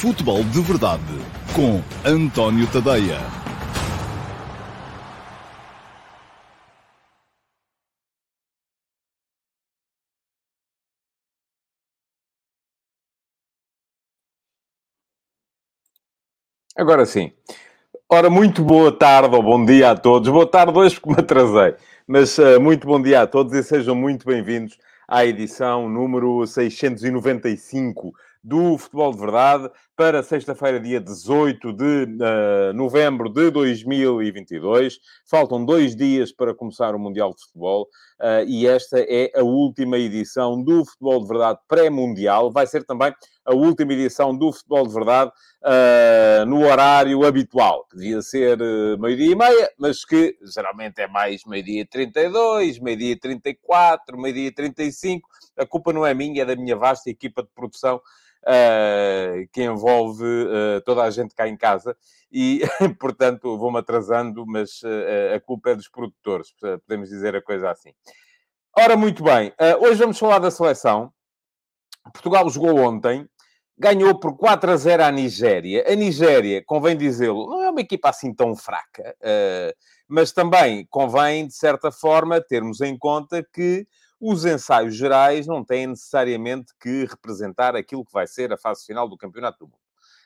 Futebol de Verdade com António Tadeia. Agora sim. Ora, muito boa tarde ou bom dia a todos. Boa tarde hoje porque me atrasei. Mas uh, muito bom dia a todos e sejam muito bem-vindos à edição número 695 do Futebol de Verdade para sexta-feira, dia 18 de uh, novembro de 2022. Faltam dois dias para começar o Mundial de Futebol uh, e esta é a última edição do Futebol de Verdade pré-mundial. Vai ser também a última edição do Futebol de Verdade uh, no horário habitual, que devia ser meio-dia e meia, mas que geralmente é mais meio-dia e 32, meio-dia e 34, meio-dia e 35. A culpa não é minha, é da minha vasta equipa de produção uh, que envolve uh, toda a gente cá em casa. E, portanto, vou-me atrasando, mas uh, a culpa é dos produtores, podemos dizer a coisa assim. Ora, muito bem, hoje vamos falar da seleção. Portugal jogou ontem, ganhou por 4 a 0 à Nigéria. A Nigéria, convém dizê-lo, não é uma equipa assim tão fraca, mas também convém, de certa forma, termos em conta que os ensaios gerais não têm necessariamente que representar aquilo que vai ser a fase final do Campeonato do Mundo.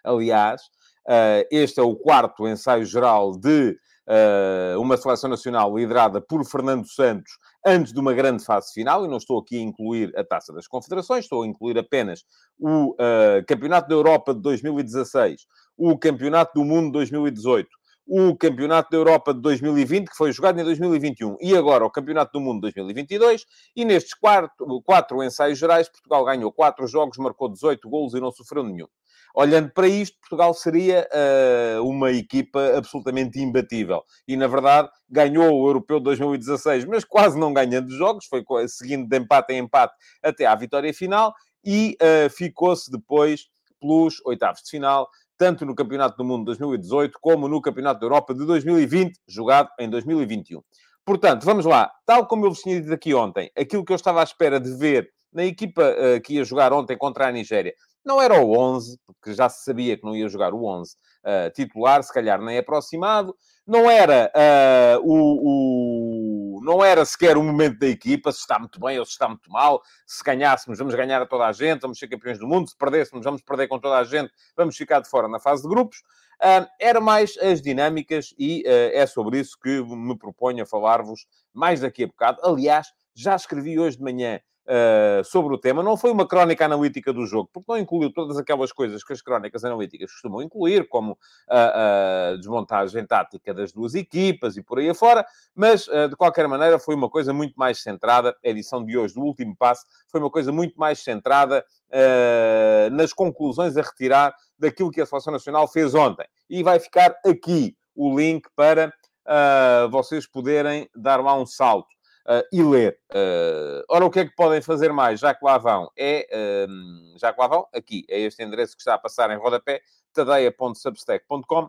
Aliás, eh, este é o quarto ensaio geral de eh, uma seleção nacional liderada por Fernando Santos antes de uma grande fase final, e não estou aqui a incluir a Taça das Confederações, estou a incluir apenas o uh, Campeonato da Europa de 2016, o Campeonato do Mundo de 2018 o Campeonato da Europa de 2020, que foi jogado em 2021, e agora o Campeonato do Mundo de 2022. E nestes quatro, quatro ensaios gerais, Portugal ganhou quatro jogos, marcou 18 golos e não sofreu nenhum. Olhando para isto, Portugal seria uh, uma equipa absolutamente imbatível. E, na verdade, ganhou o Europeu de 2016, mas quase não ganhando jogos, foi seguindo de empate em empate até à vitória final, e uh, ficou-se depois pelos oitavos de final, tanto no Campeonato do Mundo de 2018 como no Campeonato da Europa de 2020, jogado em 2021. Portanto, vamos lá. Tal como eu vos tinha dito aqui ontem, aquilo que eu estava à espera de ver na equipa uh, que ia jogar ontem contra a Nigéria não era o 11, porque já se sabia que não ia jogar o 11 uh, eh, titular, se calhar nem aproximado. Não era uh, o, o, não era sequer o momento da equipa, se está muito bem ou se está muito mal. Se ganhássemos, vamos ganhar a toda a gente, vamos ser campeões do mundo. Se perdêssemos, vamos perder com toda a gente, vamos ficar de fora na fase de grupos. Uh, era mais as dinâmicas e uh, é sobre isso que me proponho a falar-vos mais daqui a bocado. Aliás, já escrevi hoje de manhã uh, sobre o tema. Não foi uma crónica analítica do jogo, porque não incluiu todas aquelas coisas que as crónicas analíticas costumam incluir, como a, a desmontagem tática das duas equipas e por aí afora, mas, uh, de qualquer maneira, foi uma coisa muito mais centrada. A edição de hoje, do último passo, foi uma coisa muito mais centrada uh, nas conclusões a retirar daquilo que a Seleção Nacional fez ontem. E vai ficar aqui o link para uh, vocês poderem dar lá um salto uh, e ler. Uh, ora, o que é que podem fazer mais, já que lá vão? É, uh, já que lá vão, aqui, é este endereço que está a passar em rodapé, tadeia.substack.com,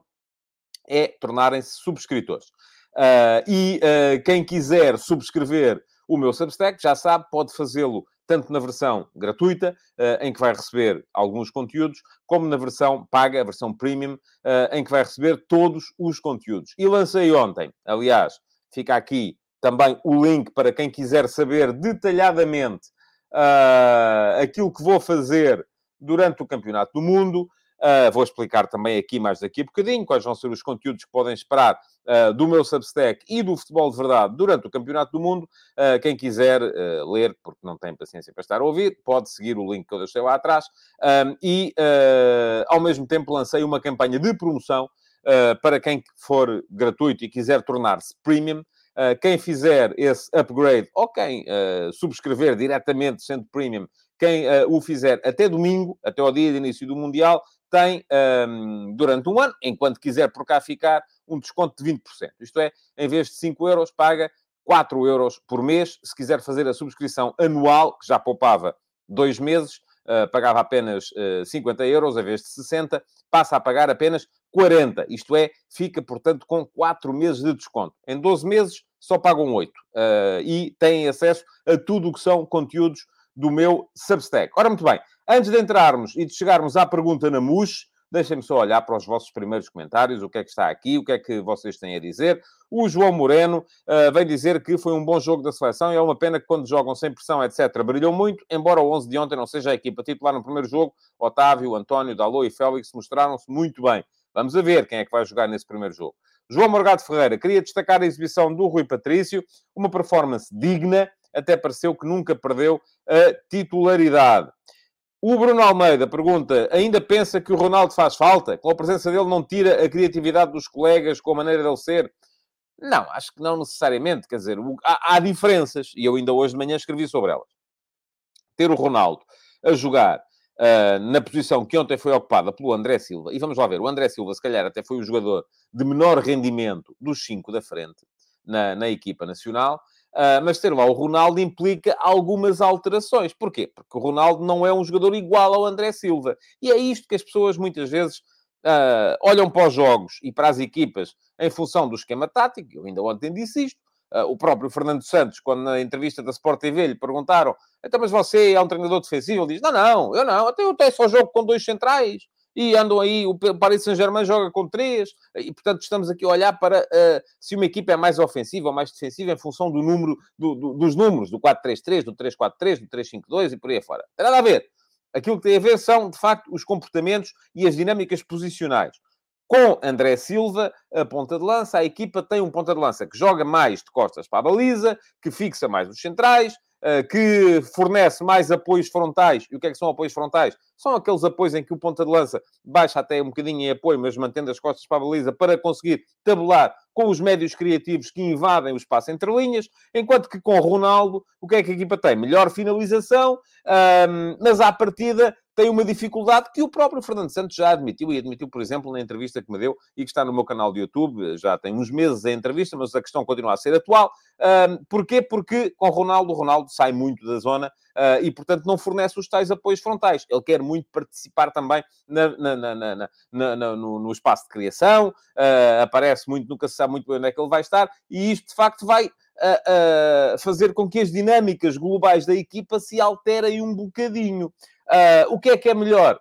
é tornarem-se subscritores. e quem quiser subscrever o meu Substack, já sabe, pode fazê-lo tanto na versão gratuita, em que vai receber alguns conteúdos, como na versão paga, a versão premium, em que vai receber todos os conteúdos. E lancei ontem, aliás, fica aqui também o link para quem quiser saber detalhadamente uh, aquilo que vou fazer durante o Campeonato do Mundo. Uh, vou explicar também aqui mais daqui a bocadinho quais vão ser os conteúdos que podem esperar uh, do meu Substack e do Futebol de Verdade durante o Campeonato do Mundo. Uh, quem quiser ler, porque não tem paciência para estar a ouvir, pode seguir o link que eu deixei lá atrás. e, ao mesmo tempo, lancei uma campanha de promoção para quem for gratuito e quiser tornar-se premium. Uh, quem fizer esse upgrade ou quem uh, subscrever diretamente sendo premium, quem uh, o fizer até domingo, até ao dia de início do Mundial, tem durante um ano, enquanto quiser por cá ficar, um desconto de 20%. Isto é, em vez de 5 euros, paga 4 euros por mês. Se quiser fazer a subscrição anual, que já poupava dois meses, pagava apenas uh, 50 euros, em vez de 60, passa a pagar apenas 40. Isto é, fica, portanto, com 4 meses de desconto. Em 12 meses, só pagam 8. Uh, eh, e têm acesso a tudo o que são conteúdos do meu Substack. Ora, muito bem. Antes de entrarmos e de chegarmos à pergunta na MUS, Deixem-me só olhar para os vossos primeiros comentários, o que é que está aqui, o que é que vocês têm a dizer. O João Moreno uh, vem dizer que foi um bom jogo da seleção e é uma pena que quando jogam sem pressão, etc., brilhou muito, embora o 11 de ontem não seja a equipa titular no primeiro jogo. Otávio, António, Dalô e Félix mostraram-se muito bem. Vamos a ver quem é que vai jogar nesse primeiro jogo. João Morgado Ferreira queria destacar a exibição do Rui Patrício, uma performance digna, até pareceu que nunca perdeu a titularidade. O Bruno Almeida pergunta: ainda pensa que o Ronaldo faz falta? Com a presença dele não tira a criatividade dos colegas com a maneira dele ser? Não, acho que não necessariamente. Quer dizer, há, há diferenças, e eu ainda hoje de manhã escrevi sobre elas. Ter o Ronaldo a jogar uh, na posição que ontem foi ocupada pelo André Silva, e vamos lá ver, o André Silva, se calhar, até foi o jogador de menor rendimento dos cinco da frente na, na equipa nacional. Uh, mas ter lá o Ronaldo implica algumas alterações. Porquê? Porque o Ronaldo não é um jogador igual ao André Silva. E é isto que as pessoas muitas vezes uh, olham para os jogos e para as equipas em função do esquema tático. Eu ainda ontem disse isto. Uh, o próprio Fernando Santos, quando na entrevista da Sport TV lhe perguntaram então, mas você é um treinador defensivo? Ele diz, não, não, eu não, até eu até só jogo com dois centrais e andam aí, o Paris Saint-Germain joga com três, e portanto estamos aqui a olhar para uh, se uma equipa é mais ofensiva ou mais defensiva em função do número, do, do, dos números, do 4-3-3, do 3-4-3, do 3-5-2 e por aí fora. Tem nada a ver. Aquilo que tem a ver são, de facto, os comportamentos e as dinâmicas posicionais. Com André Silva, a ponta de lança, a equipa tem um ponta de lança que joga mais de costas para a baliza, que fixa mais os centrais, eh, que fornece mais apoios frontais. E o que é que são apoios frontais? São aqueles apoios em que o ponta de lança baixa até um bocadinho em apoio, mas mantendo as costas para a baliza, para conseguir tabular com os médios criativos que invadem o espaço entre linhas, enquanto que com Ronaldo, o que é que a equipa tem? Melhor finalização, mas à partida tem uma dificuldade que o próprio Fernando Santos já admitiu, e admitiu, por exemplo, na entrevista que me deu e que está no meu canal de YouTube, já tem uns meses a entrevista, mas a questão continua a ser atual. porquê? Porque com Ronaldo, Ronaldo sai muito da zona uh, e, portanto, não fornece os tais apoios frontais. Ele quer muito participar também na, na, na, no, no, espaço de criação, uh, aparece muito, nunca se sabe muito bem onde é que ele vai estar, e isto, de facto, vai uh, fazer com que as dinâmicas globais da equipa se alterem um bocadinho. O que é que é melhor?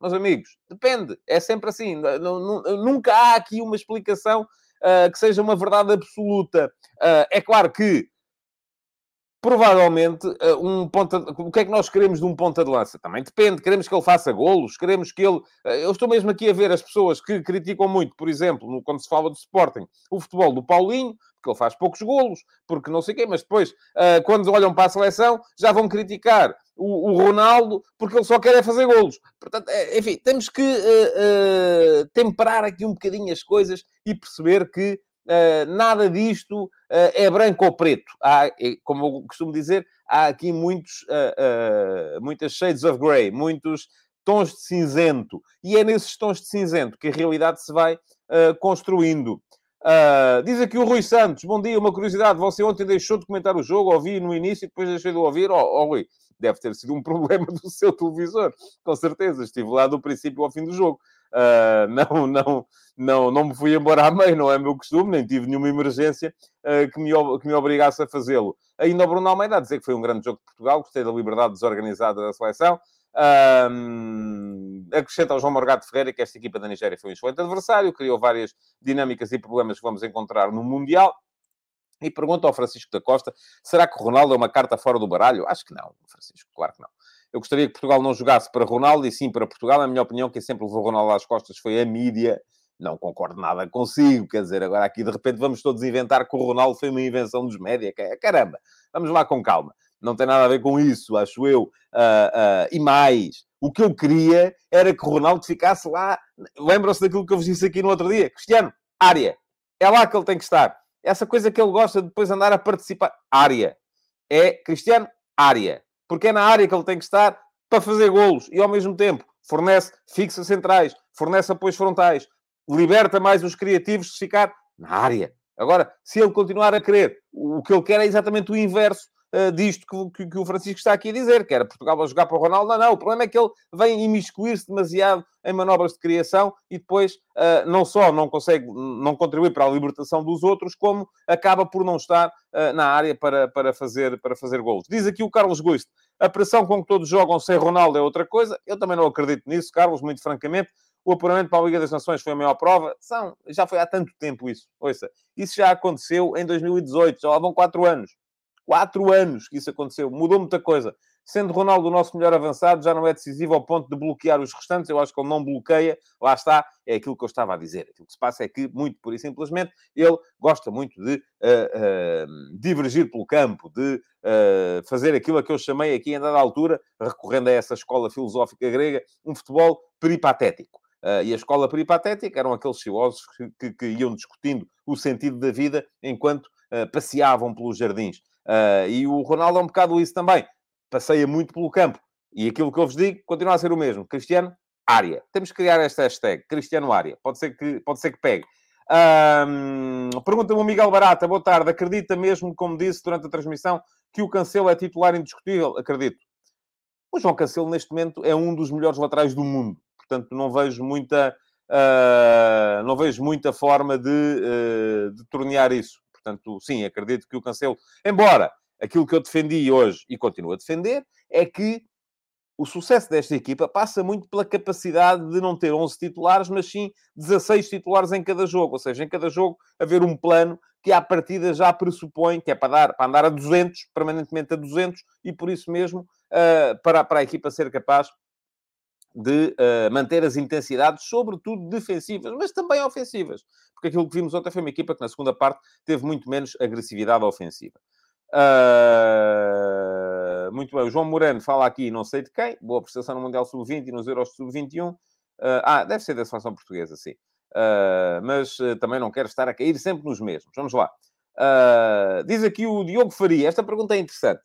Meus amigos, depende. É sempre assim. Nunca há aqui uma explicação Uh, que seja uma verdade absoluta. Uh, é claro que provavelmente eh, um ponta. O que é que nós queremos de um ponta de lança? Também depende. Queremos que ele faça golos, queremos que ele. Eh, eu estou mesmo aqui a ver as pessoas que criticam muito, por exemplo, quando se fala de Sporting, o futebol do Paulinho, porque ele faz poucos golos, porque não sei quê, mas depois, eh, quando olham para a seleção, já vão criticar o, Ronaldo, porque ele só quer é fazer golos. Portanto, enfim, temos que temperar aqui um bocadinho as coisas e perceber que nada disto uh, é branco ou preto. Há, como eu costumo dizer, há aqui muitos, uh, muitas shades of grey, muitos tons de cinzento. E é nesses tons de cinzento que a realidade se vai construindo. diz aqui o Rui Santos, bom dia, uma curiosidade, você ontem deixou de comentar o jogo, ouvi no início e depois deixei de ouvir. Oh, oh Rui, deve ter sido um problema do seu televisor, com certeza, estive lá do princípio ao fim do jogo. Uh, não, não, não, não me fui embora à meio, não é meu costume, nem tive nenhuma emergência uh, que, me, que me obrigasse a fazê-lo. Ainda o Bruno Almeida a dizer que foi um grande jogo de Portugal, gostei da liberdade desorganizada da seleção. Uh, acrescenta ao João Morgado Ferreira que esta equipa da Nigéria foi um excelente adversário, criou várias dinâmicas e problemas que vamos encontrar no Mundial. E pergunta ao Francisco da Costa: será que o Ronaldo é uma carta fora do baralho? Acho que não, Francisco, claro que não. Eu gostaria que Portugal não jogasse para Ronaldo e sim para Portugal. Na minha opinião, quem sempre levou Ronaldo às costas foi a mídia. Não concordo nada consigo, quer dizer, agora aqui de repente vamos todos inventar que o Ronaldo foi uma invenção dos média. Caramba, vamos lá com calma. Não tem nada a ver com isso, acho eu. Uh, uh, e mais, o que eu queria era que o Ronaldo ficasse lá. Lembram-se daquilo que eu vos disse aqui no outro dia? Cristiano, área. É lá que ele tem que estar. Essa coisa que ele gosta de depois andar a participar. Área. É Cristiano, área porque é na área que ele tem que estar para fazer golos e ao mesmo tempo fornece fixa centrais, fornece apoios frontais, liberta mais os criativos de ficar na área. Agora, se ele continuar a querer, o que ele quer é exatamente o inverso uh, disto que, que, que, o Francisco está aqui a dizer, que era Portugal a jogar para o Ronaldo. Não, não, o problema é que ele vem imiscuir-se demasiado em manobras de criação e depois uh, não só não consegue, não contribui para a libertação dos outros, como acaba por não estar uh, na área para, para, fazer, para fazer gols. Diz aqui o Carlos Guiste, a pressão com que todos jogam sem Ronaldo é outra coisa. Eu também não acredito nisso, Carlos, muito francamente. o apuramento para a Liga das Nações foi a maior prova. São, já foi há tanto tempo isso. Ouça, isso já aconteceu em 2018, já lá vão quatro anos. Quatro anos que isso aconteceu. Mudou muita coisa. Sendo Ronaldo o nosso melhor avançado, já não é decisivo ao ponto de bloquear os restantes. Eu acho que ele não bloqueia. Lá está, é aquilo que eu estava a dizer. Aquilo que se passa é que, muito por e simplesmente, ele gosta muito de uh, uh, divergir pelo campo, de uh, fazer aquilo a que eu chamei aqui, em dada altura, recorrendo a essa escola filosófica grega, um futebol peripatético. Uh, e a escola peripatética eram aqueles filósofos que, que, que, iam discutindo o sentido da vida enquanto uh, passeavam pelos jardins. Uh, e o Ronaldo é um bocado isso também. Passeia muito pelo campo. E aquilo que eu vos digo continua a ser o mesmo. Cristiano, área. Temos que criar esta hashtag, Cristiano Área. Pode ser que, pode ser que pegue. Um, Pergunta-me o Miguel Barata. Boa tarde. Acredita mesmo, como disse durante a transmissão, que o Cancelo é titular indiscutível? Acredito. O João Cancelo, neste momento, é um dos melhores laterais do mundo. Portanto, não vejo muita... Uh, não vejo muita forma de, uh, de tornear isso. Portanto, sim, acredito que o Cancelo, embora aquilo que eu defendi hoje e continuo a defender, é que o sucesso desta equipa passa muito pela capacidade de não ter 11 titulares, mas sim 16 titulares em cada jogo. Ou seja, em cada jogo haver um plano que à partida já pressupõe que é para, dar, para andar a 200, permanentemente a 200, e por isso mesmo, uh, para, para a equipa ser capaz de uh, manter as intensidades, sobretudo defensivas, mas também ofensivas. Porque aquilo que vimos ontem foi uma equipa que na segunda parte teve muito menos agressividade ofensiva. Uh, muito bem, o João Moreno fala aqui, não sei de quem, boa prestação no Mundial Sub-20 e nos Euros Sub-21. Uh, ah, deve ser da seleção portuguesa, sim. Uh, mas também não quero estar a cair sempre nos mesmos. Vamos lá. diz aqui o Diogo Faria, esta pergunta é interessante.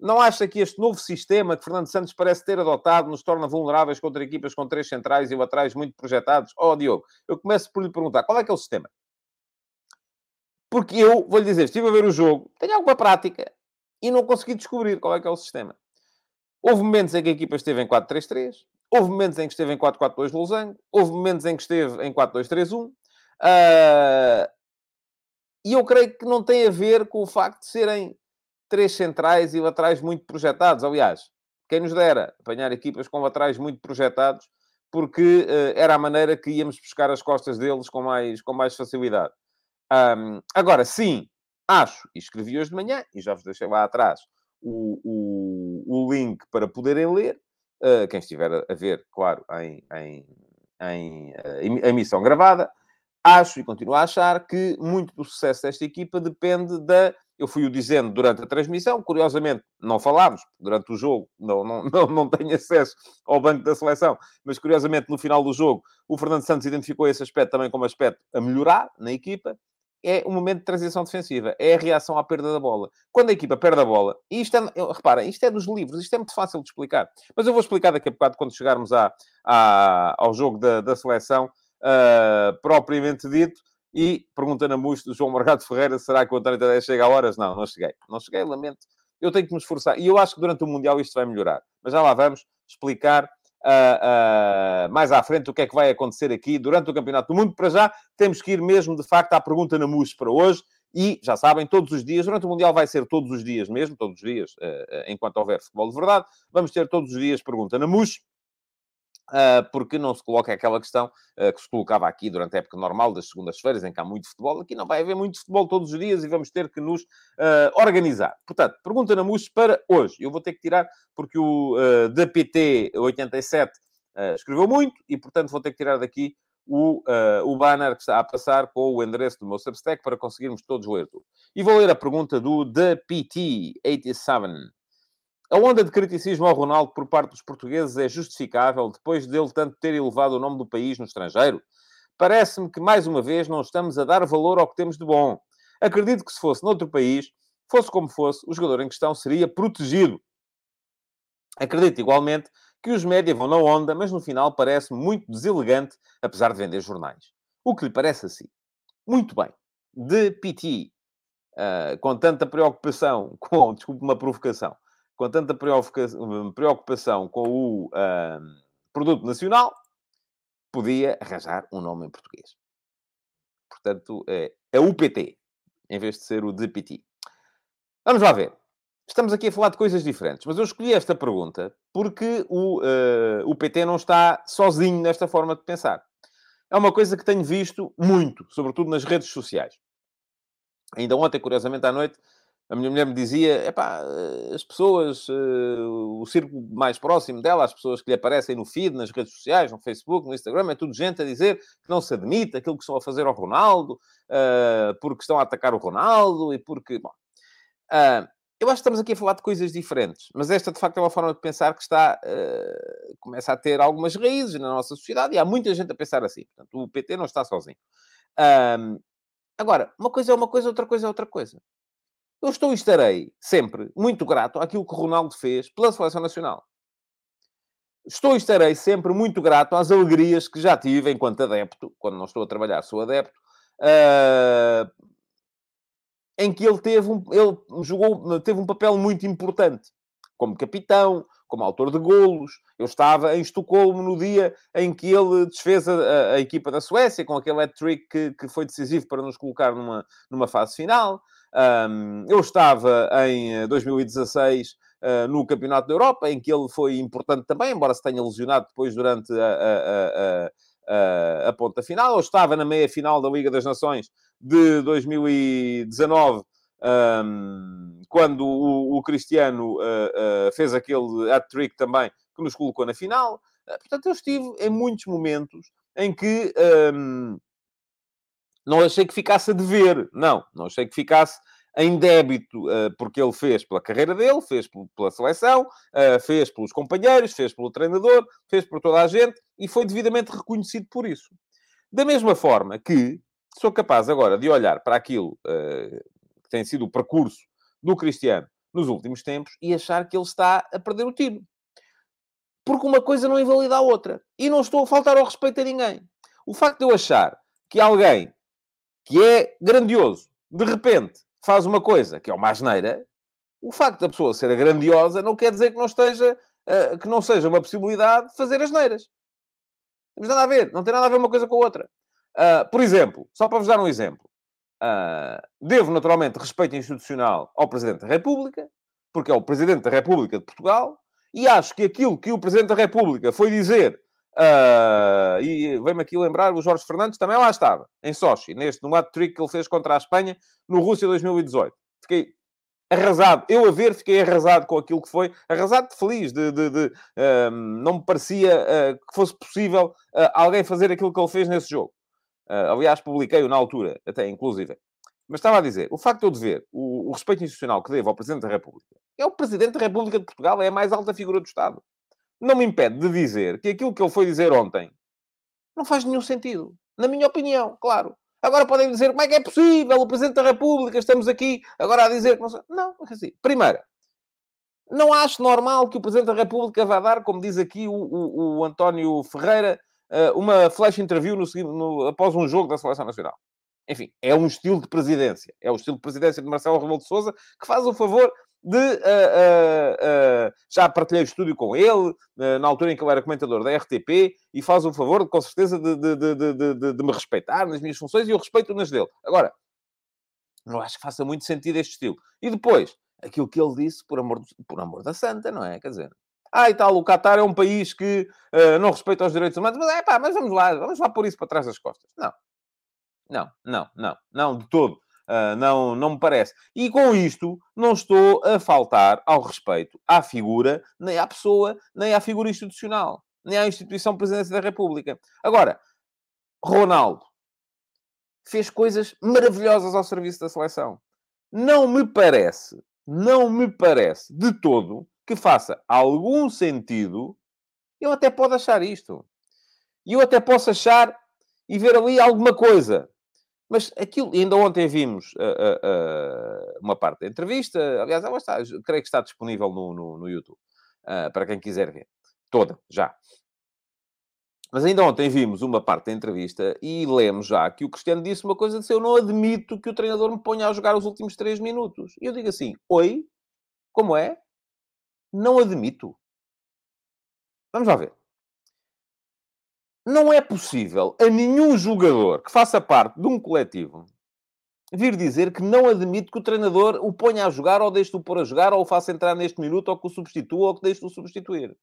Não acha que este novo sistema que Fernando Santos parece ter adotado nos torna vulneráveis contra equipas com três centrais e laterais muito projetados? Oh, Diogo, eu começo por lhe perguntar, qual é que é o sistema? Porque eu, vou-lhe dizer, estive a ver o jogo, tenho alguma prática e não consegui descobrir qual é que é o sistema. Houve momentos em que a equipa esteve em 4-3-3, houve momentos em que esteve em 4-4-2 losango, houve momentos em que esteve em 4-2-3-1. Uh, ah, e eu creio que não tem a ver com o facto de serem três centrais e laterais muito projetados. Aliás, quem nos dera apanhar equipas com laterais muito projetados, porque uh, era a maneira que íamos buscar as costas deles com mais, com mais facilidade. Um, agora, sim, acho, e escrevi hoje de manhã, e já vos deixei lá atrás o, o, o link para poderem ler, uh, quem estiver a ver, claro, em, em, em uh, emissão gravada, acho e continuo a achar que muito do sucesso desta equipa depende da eu fui-o dizendo durante a transmissão, curiosamente não falámos durante o jogo, não, não, não, não tenho acesso ao banco da seleção, mas curiosamente no final do jogo o Fernando Santos identificou esse aspecto também como aspecto a melhorar na equipa, é o momento de transição defensiva, é a reação à perda da bola. Quando a equipa perde a bola, e isto é, reparem, isto é dos livros, isto é muito fácil de explicar, mas eu vou explicar daqui a bocado quando chegarmos à, à ao jogo da, da seleção uh, propriamente dito, e pergunta na MUS do João Margado Ferreira, será que o António Tadeu chega a horas? Não, não cheguei. Não cheguei, lamento. Eu tenho que me esforçar. E eu acho que durante o Mundial isto vai melhorar. Mas já lá vamos explicar uh, uh, mais à frente o que é que vai acontecer aqui durante o Campeonato do Mundo. Para já, temos que ir mesmo, de facto, à pergunta na MUS para hoje. E, já sabem, todos os dias, durante o Mundial vai ser todos os dias mesmo, todos os dias, uh, enquanto houver futebol de verdade, vamos ter todos os dias pergunta na MUS. Uh, porque não se coloca aquela questão uh, que se colocava aqui durante a época normal das segundas-feiras, em que há muito futebol. Aqui não vai haver muito futebol todos os dias e vamos ter que nos uh, organizar. Portanto, pergunta na MUS para hoje. Eu vou ter que tirar porque o uh, DPT87 escreveu muito e, portanto, vou ter que tirar daqui o, o banner que está a passar com o endereço do meu Substack para conseguirmos todos ler tudo. E vou ler a pergunta do DPT87. A onda de criticismo ao Ronaldo por parte dos portugueses é justificável depois dele tanto ter elevado o nome do país no estrangeiro? Parece-me que, mais uma vez, não estamos a dar valor ao que temos de bom. Acredito que se fosse noutro país, fosse como fosse, o jogador em questão seria protegido. Acredito igualmente que os média vão na onda, mas no final parece-me muito deselegante, apesar de vender jornais. O que lhe parece assim? Muito bem. De PT, uh, com tanta preocupação, com, desculpe uma provocação, com tanta preocupação com o uh, produto nacional, podia arranjar um nome em português. Portanto, é a UPT, em vez de ser o DPT. Vamos lá ver. estamos aqui a falar de coisas diferentes, mas eu escolhi esta pergunta porque o, uh, o PT não está sozinho nesta forma de pensar. É uma coisa que tenho visto muito, sobretudo nas redes sociais. Ainda ontem, curiosamente, à noite, a minha mulher me dizia: eh, as pessoas, uh, o círculo mais próximo dela, as pessoas que lhe aparecem no feed, nas redes sociais, no Facebook, no Instagram, é tudo gente a dizer que não se admite aquilo que estão a fazer ao Ronaldo, uh, porque estão a atacar o Ronaldo e porque. Bom, uh, eu acho que estamos aqui a falar de coisas diferentes, mas esta de facto é uma forma de pensar que está, começa a ter algumas raízes na nossa sociedade e há muita gente a pensar assim. Portanto, o PT não está sozinho. agora, uma coisa é uma coisa, outra coisa é outra coisa. Eu estou e estarei sempre muito grato àquilo que Ronaldo fez pela Seleção Nacional. Estou e estarei sempre muito grato às alegrias que já tive enquanto adepto, quando não estou a trabalhar, sou adepto, uh, em que ele teve um, ele jogou, teve um papel muito importante como capitão, como autor de golos. Eu estava em Estocolmo no dia em que ele desfez a, a equipa da Suécia com aquele hat-trick que, que, foi decisivo para nos colocar numa, numa fase final. Um, eu estava em 2016 uh, ah, no Campeonato da Europa, em que ele foi importante também, embora se tenha lesionado depois durante a, a, a, a ponta final. Eu estava na meia-final da Liga das Nações de 2019, um, quando o, o Cristiano uh, uh, fez aquele hat-trick também que nos colocou na final. portanto, eu estive em muitos momentos em que... Um, não achei que ficasse a dever, não, não achei que ficasse em débito, uh, porque ele fez pela carreira dele, fez pela seleção, uh, fez pelos companheiros, fez pelo treinador, fez por toda a gente e foi devidamente reconhecido por isso. Da mesma forma que sou capaz agora de olhar para aquilo uh, que tem sido o percurso do Cristiano nos últimos tempos e achar que ele está a perder o tiro. Porque uma coisa não invalida a outra. E não estou a faltar ao respeito a ninguém. O facto de eu achar que alguém que é grandioso, de repente faz uma coisa que é uma asneira, o facto da pessoa ser grandiosa não quer dizer que não esteja, uh, que não seja uma possibilidade de fazer asneiras. Não tem nada a ver, não tem nada a ver uma coisa com a outra. Uh, por exemplo, só para vos dar um exemplo, uh, devo naturalmente respeito institucional ao Presidente da República, porque é o Presidente da República de Portugal, e acho que aquilo que o Presidente da República foi dizer Uh, e vem-me aqui lembrar, o Jorge Fernandes também lá estava, em Sochi, neste, no ato trick que ele fez contra a Espanha no Rússia 2018. Fiquei arrasado. Eu a ver, fiquei arrasado com aquilo que foi. Arrasado de feliz. De, de, de uh, não me parecia uh, que fosse possível alguém fazer aquilo que ele fez nesse jogo. aliás, publiquei-o na altura, até inclusive. Mas estava a dizer, o facto de eu dever o, o respeito institucional que devo ao Presidente da República, é o Presidente da República de Portugal, é a mais alta figura do Estado não me impede de dizer que aquilo que ele foi dizer ontem não faz nenhum sentido. Na minha opinião, claro. Agora podem dizer como é que é possível o Presidente da República, estamos aqui agora a dizer que não. Não, é assim. Primeiro, não acho normal que o Presidente da República vá dar, como diz aqui o, o, o António Ferreira, eh, uma flash interview no, no, após um jogo da Seleção Nacional. Enfim, é um estilo de presidência. É o estilo de presidência de Marcelo Rebelo de Sousa que faz o favor de. Uh, uh, já partilhei o estúdio com ele, na altura em que ele era comentador da RTP, e faz o favor, com certeza, de, de, de, de, me respeitar nas minhas funções e eu respeito nas dele. Agora, não acho que faça muito sentido este estilo. E depois, aquilo que ele disse, por amor, por amor da santa, não é? Quer dizer, ah, e tal, o Qatar é um país que uh, não respeita os direitos humanos, mas é pá, mas vamos lá, vamos lá pôr isso para trás das costas. Não. Não, não, não, não, de todo. Uh, não, não me parece. E com isto, não estou a faltar ao respeito à figura, nem à pessoa, nem à figura institucional, nem à instituição Presidência da República. Agora, Ronaldo fez coisas maravilhosas ao serviço da seleção. Não me parece, não me parece de todo que faça algum sentido. Eu até posso achar isto. E eu até posso achar e ver ali alguma coisa. Mas aquilo, ainda ontem vimos uh, uh, uh, uma parte da entrevista, aliás, ela está, creio que está disponível no, no, no YouTube, para quem quiser ver. Toda, já. Mas ainda ontem vimos uma parte da entrevista e lemos já que o Cristiano disse uma coisa de eu não admito que o treinador me ponha a jogar os últimos três minutos. E eu digo assim, oi? Como é? Não admito. Vamos lá ver não é possível a nenhum jogador que faça parte de um coletivo vir dizer que não admite que o treinador o ponha a jogar, ou deixe-o pôr a jogar, ou o faça entrar neste minuto, ou que o substitua, ou que deixe-o substituir.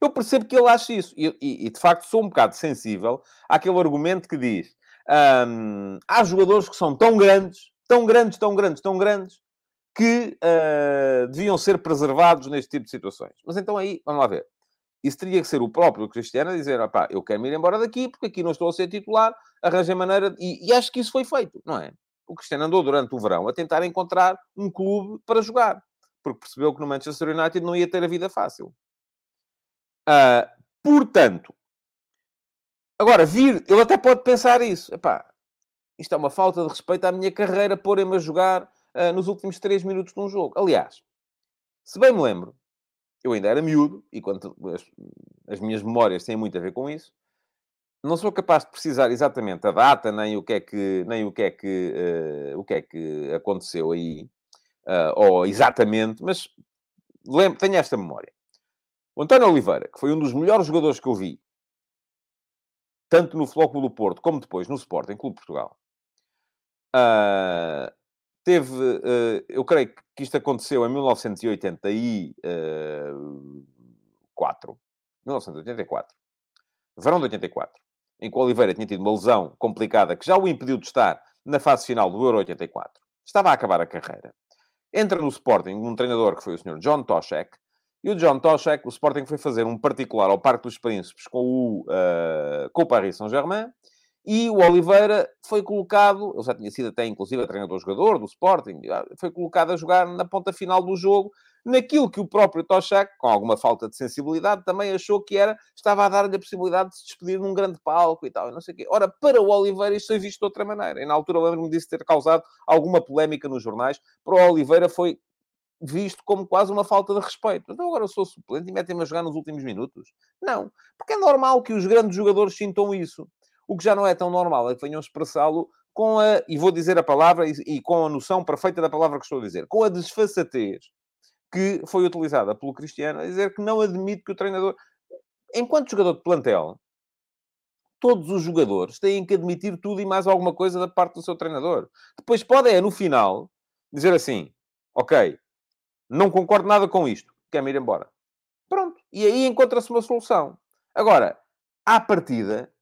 Eu percebo que ele acha isso. E, e, e, de facto, sou um bocado sensível àquele argumento que diz hum, há jogadores que são tão grandes, tão grandes, tão grandes, tão grandes, que uh, deviam ser preservados neste tipo de situações. Mas então aí, vamos lá ver. Isso teria que ser o próprio Cristiano a dizer, opá, eu quero me ir embora daqui porque aqui não estou a ser titular, arranjei maneira... E, e acho que isso foi feito, não é? O Cristiano andou durante o verão a tentar encontrar um clube para jogar. Porque percebeu que no Manchester United não ia ter a vida fácil. Uh, portanto, agora, vir... Ele até pode pensar isso. Epá, isto é uma falta de respeito à minha carreira, porem-me a jogar uh, nos últimos três minutos de um jogo. Aliás, se bem me lembro, eu ainda era miúdo, e quando as, as, minhas memórias têm muito a ver com isso, não sou capaz de precisar exatamente a data, nem o que é que, nem o que, é que, uh, o que, é que aconteceu aí, uh, ou exatamente, mas lembro, tenho esta memória. O António Oliveira, que foi um dos melhores jogadores que eu vi, tanto no Flóculo do Porto como depois no Sporting Clube Portugal, uh, teve, uh, eu creio que isto aconteceu em 1984. 1984. Verão de 84. Em que o Oliveira tinha tido uma lesão complicada que já o impediu de estar na fase final do Euro 84. Estava a acabar a carreira. Entra no Sporting um treinador que foi o Sr. John Toshek. E o John Toshek, o Sporting foi fazer um particular ao Parque dos Príncipes com o, uh, com o Paris Saint-Germain e o Oliveira foi colocado, ele já tinha sido até inclusive treinador-jogador do Sporting, foi colocado a jogar na ponta final do jogo, naquilo que o próprio Toshak, com alguma falta de sensibilidade, também achou que era, estava a dar-lhe a possibilidade de se despedir num grande palco e tal, e não sei o quê. Ora, para o Oliveira isto foi visto de outra maneira. E na altura lembro-me disso ter causado alguma polémica nos jornais. Para o Oliveira foi visto como quase uma falta de respeito. Então agora eu sou suplente e metem-me a jogar nos últimos minutos? Não. Porque é normal que os grandes jogadores sintam isso. O que já não é tão normal é que venham expressá-lo com a, e vou dizer a palavra, e, e, com a noção perfeita da palavra que estou a dizer, com a desfaçatez que foi utilizada pelo Cristiano, a dizer que não admite que o treinador, enquanto jogador de plantel, todos os jogadores têm que admitir tudo e mais alguma coisa da parte do seu treinador. Depois podem, é, no final, dizer assim, ok, não concordo nada com isto, quer-me ir embora. Pronto. E aí encontra-se uma solução. Agora, à partida.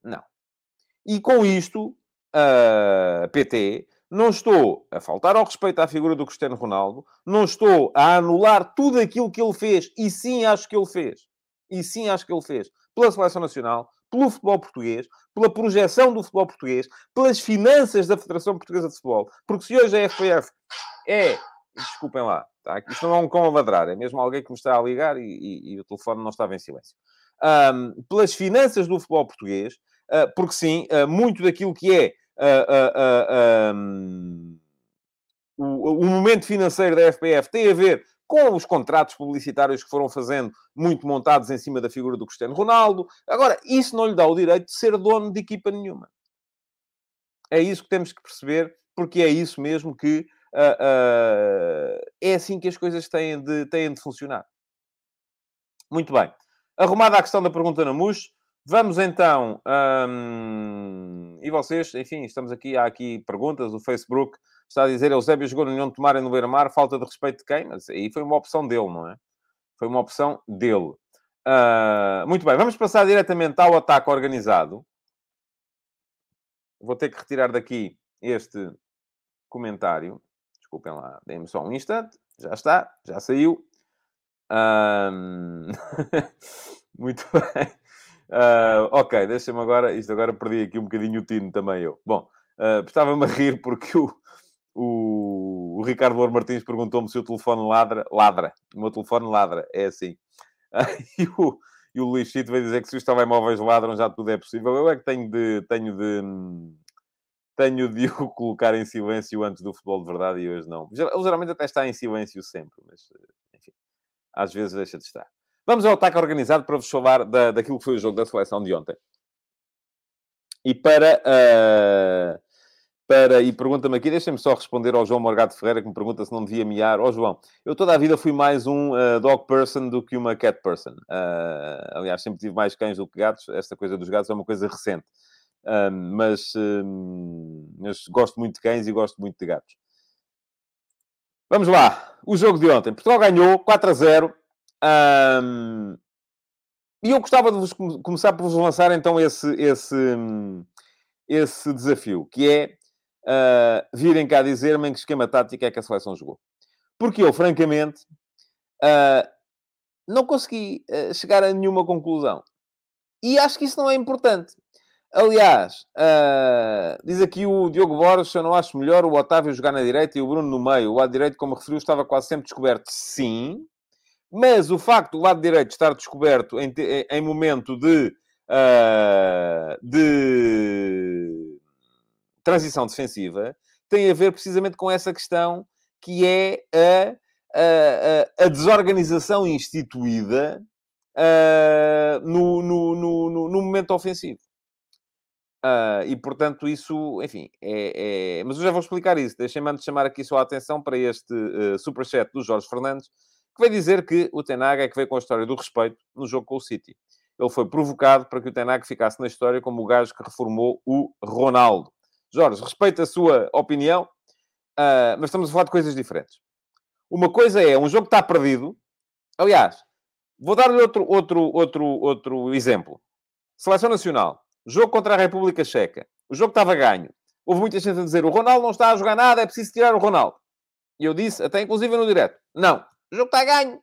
E com isto, uh, PT, não estou a faltar ao respeito à figura do Cristiano Ronaldo, não estou a anular tudo aquilo que ele fez, e sim acho que ele fez, e sim acho que ele fez, pela Seleção Nacional, pelo futebol português, pela projeção do futebol português, pelas finanças da Federação Portuguesa de Futebol. Porque se hoje a FPF é. Desculpem lá, tá? isto não é um cão a ladrar, é mesmo alguém que me está a ligar e, e, e o telefone não estava em silêncio. Um, pelas finanças do futebol português, porque sim, ah, muito daquilo que é um, o, o momento financeiro da FPF tem a ver com os contratos publicitários que foram fazendo, muito montados em cima da figura do Cristiano Ronaldo. Agora, isso não lhe dá o direito de ser dono de equipa nenhuma. É isso que temos que perceber, porque é isso mesmo que uh, uh, é assim que as coisas têm de, têm de funcionar. Muito bem. Arrumada a questão da pergunta na MUS, Vamos então. Hum, e vocês, enfim, estamos aqui, há aqui perguntas. O Facebook está a dizer: Eusébio jogou no União de e no Beira-Mar, falta de respeito de quem? Mas aí foi uma opção dele, não é? Foi uma opção dele. Uh, muito bem, vamos passar diretamente ao ataque organizado. Vou ter que retirar daqui este comentário. Desculpem lá, deem-me só um instante. Já está, já saiu. Um... muito bem. Uh, ok, deixa-me agora. Isto agora perdi aqui um bocadinho o tino também eu. Bom, uh, estava-me a rir porque o, o, o Ricardo Louro Martins perguntou-me se o telefone ladra. Ladra. O meu telefone ladra. É assim. Uh, e, o, e o Luís Chito vai dizer que se os telemóveis ladram já tudo é possível. Eu é que tenho de... Tenho de tenho de o colocar em silêncio antes do futebol de verdade e hoje não. Ele geralmente até está em silêncio sempre, mas enfim, às vezes deixa de estar. Vamos ao ataque organizado para vos falar da, daquilo que foi o jogo da seleção de ontem. E para. Uh, para e pergunta-me aqui, deixem-me só responder ao João Morgado Ferreira, que me pergunta se não devia miar. Ó oh, João, eu toda a vida fui mais um uh, dog person do que uma cat person. Uh, aliás, sempre tive mais cães do que gatos. Esta coisa dos gatos é uma coisa recente. Mas, mas gosto muito de cães e gosto muito de gatos. Vamos lá. O jogo de ontem. Portugal ganhou 4 a 0. Um, e eu gostava de vos começar por vos lançar então esse, esse, esse desafio, que é uh, virem cá dizer-me em que esquema tático é que a seleção jogou. Porque eu, francamente, uh, não consegui uh, chegar a nenhuma conclusão. E acho que isso não é importante. Aliás, uh, diz aqui o Diogo Borges, eu não acho melhor o Otávio jogar na direita e o Bruno no meio. O lado direito, como referiu, estava quase sempre descoberto. Sim, mas o facto do lado direito estar descoberto em, em momento de, uh, de transição defensiva tem a ver precisamente com essa questão que é a, a, a desorganização instituída uh, no, no, no, no, momento ofensivo. Uh, e, portanto, isso, enfim, é, é... Mas eu já vou explicar isso. Deixem-me antes chamar aqui só a atenção para este uh, superchat do Jorge Fernandes, que vai dizer que o Tenag é que veio com a história do respeito no jogo com o City. Ele foi provocado para que o Tenag ficasse na história como o gajo que reformou o Ronaldo. Jorge, respeito a sua opinião, uh, mas estamos a falar de coisas diferentes. Uma coisa é um jogo que está perdido. Aliás, vou dar-lhe outro, outro, outro, outro exemplo. Seleção Nacional. Jogo contra a República Checa. O jogo estava ganho. Houve muita gente a dizer o Ronaldo não está a jogar nada, é preciso tirar o Ronaldo. E eu disse, até inclusive no direto, não, o jogo está ganho.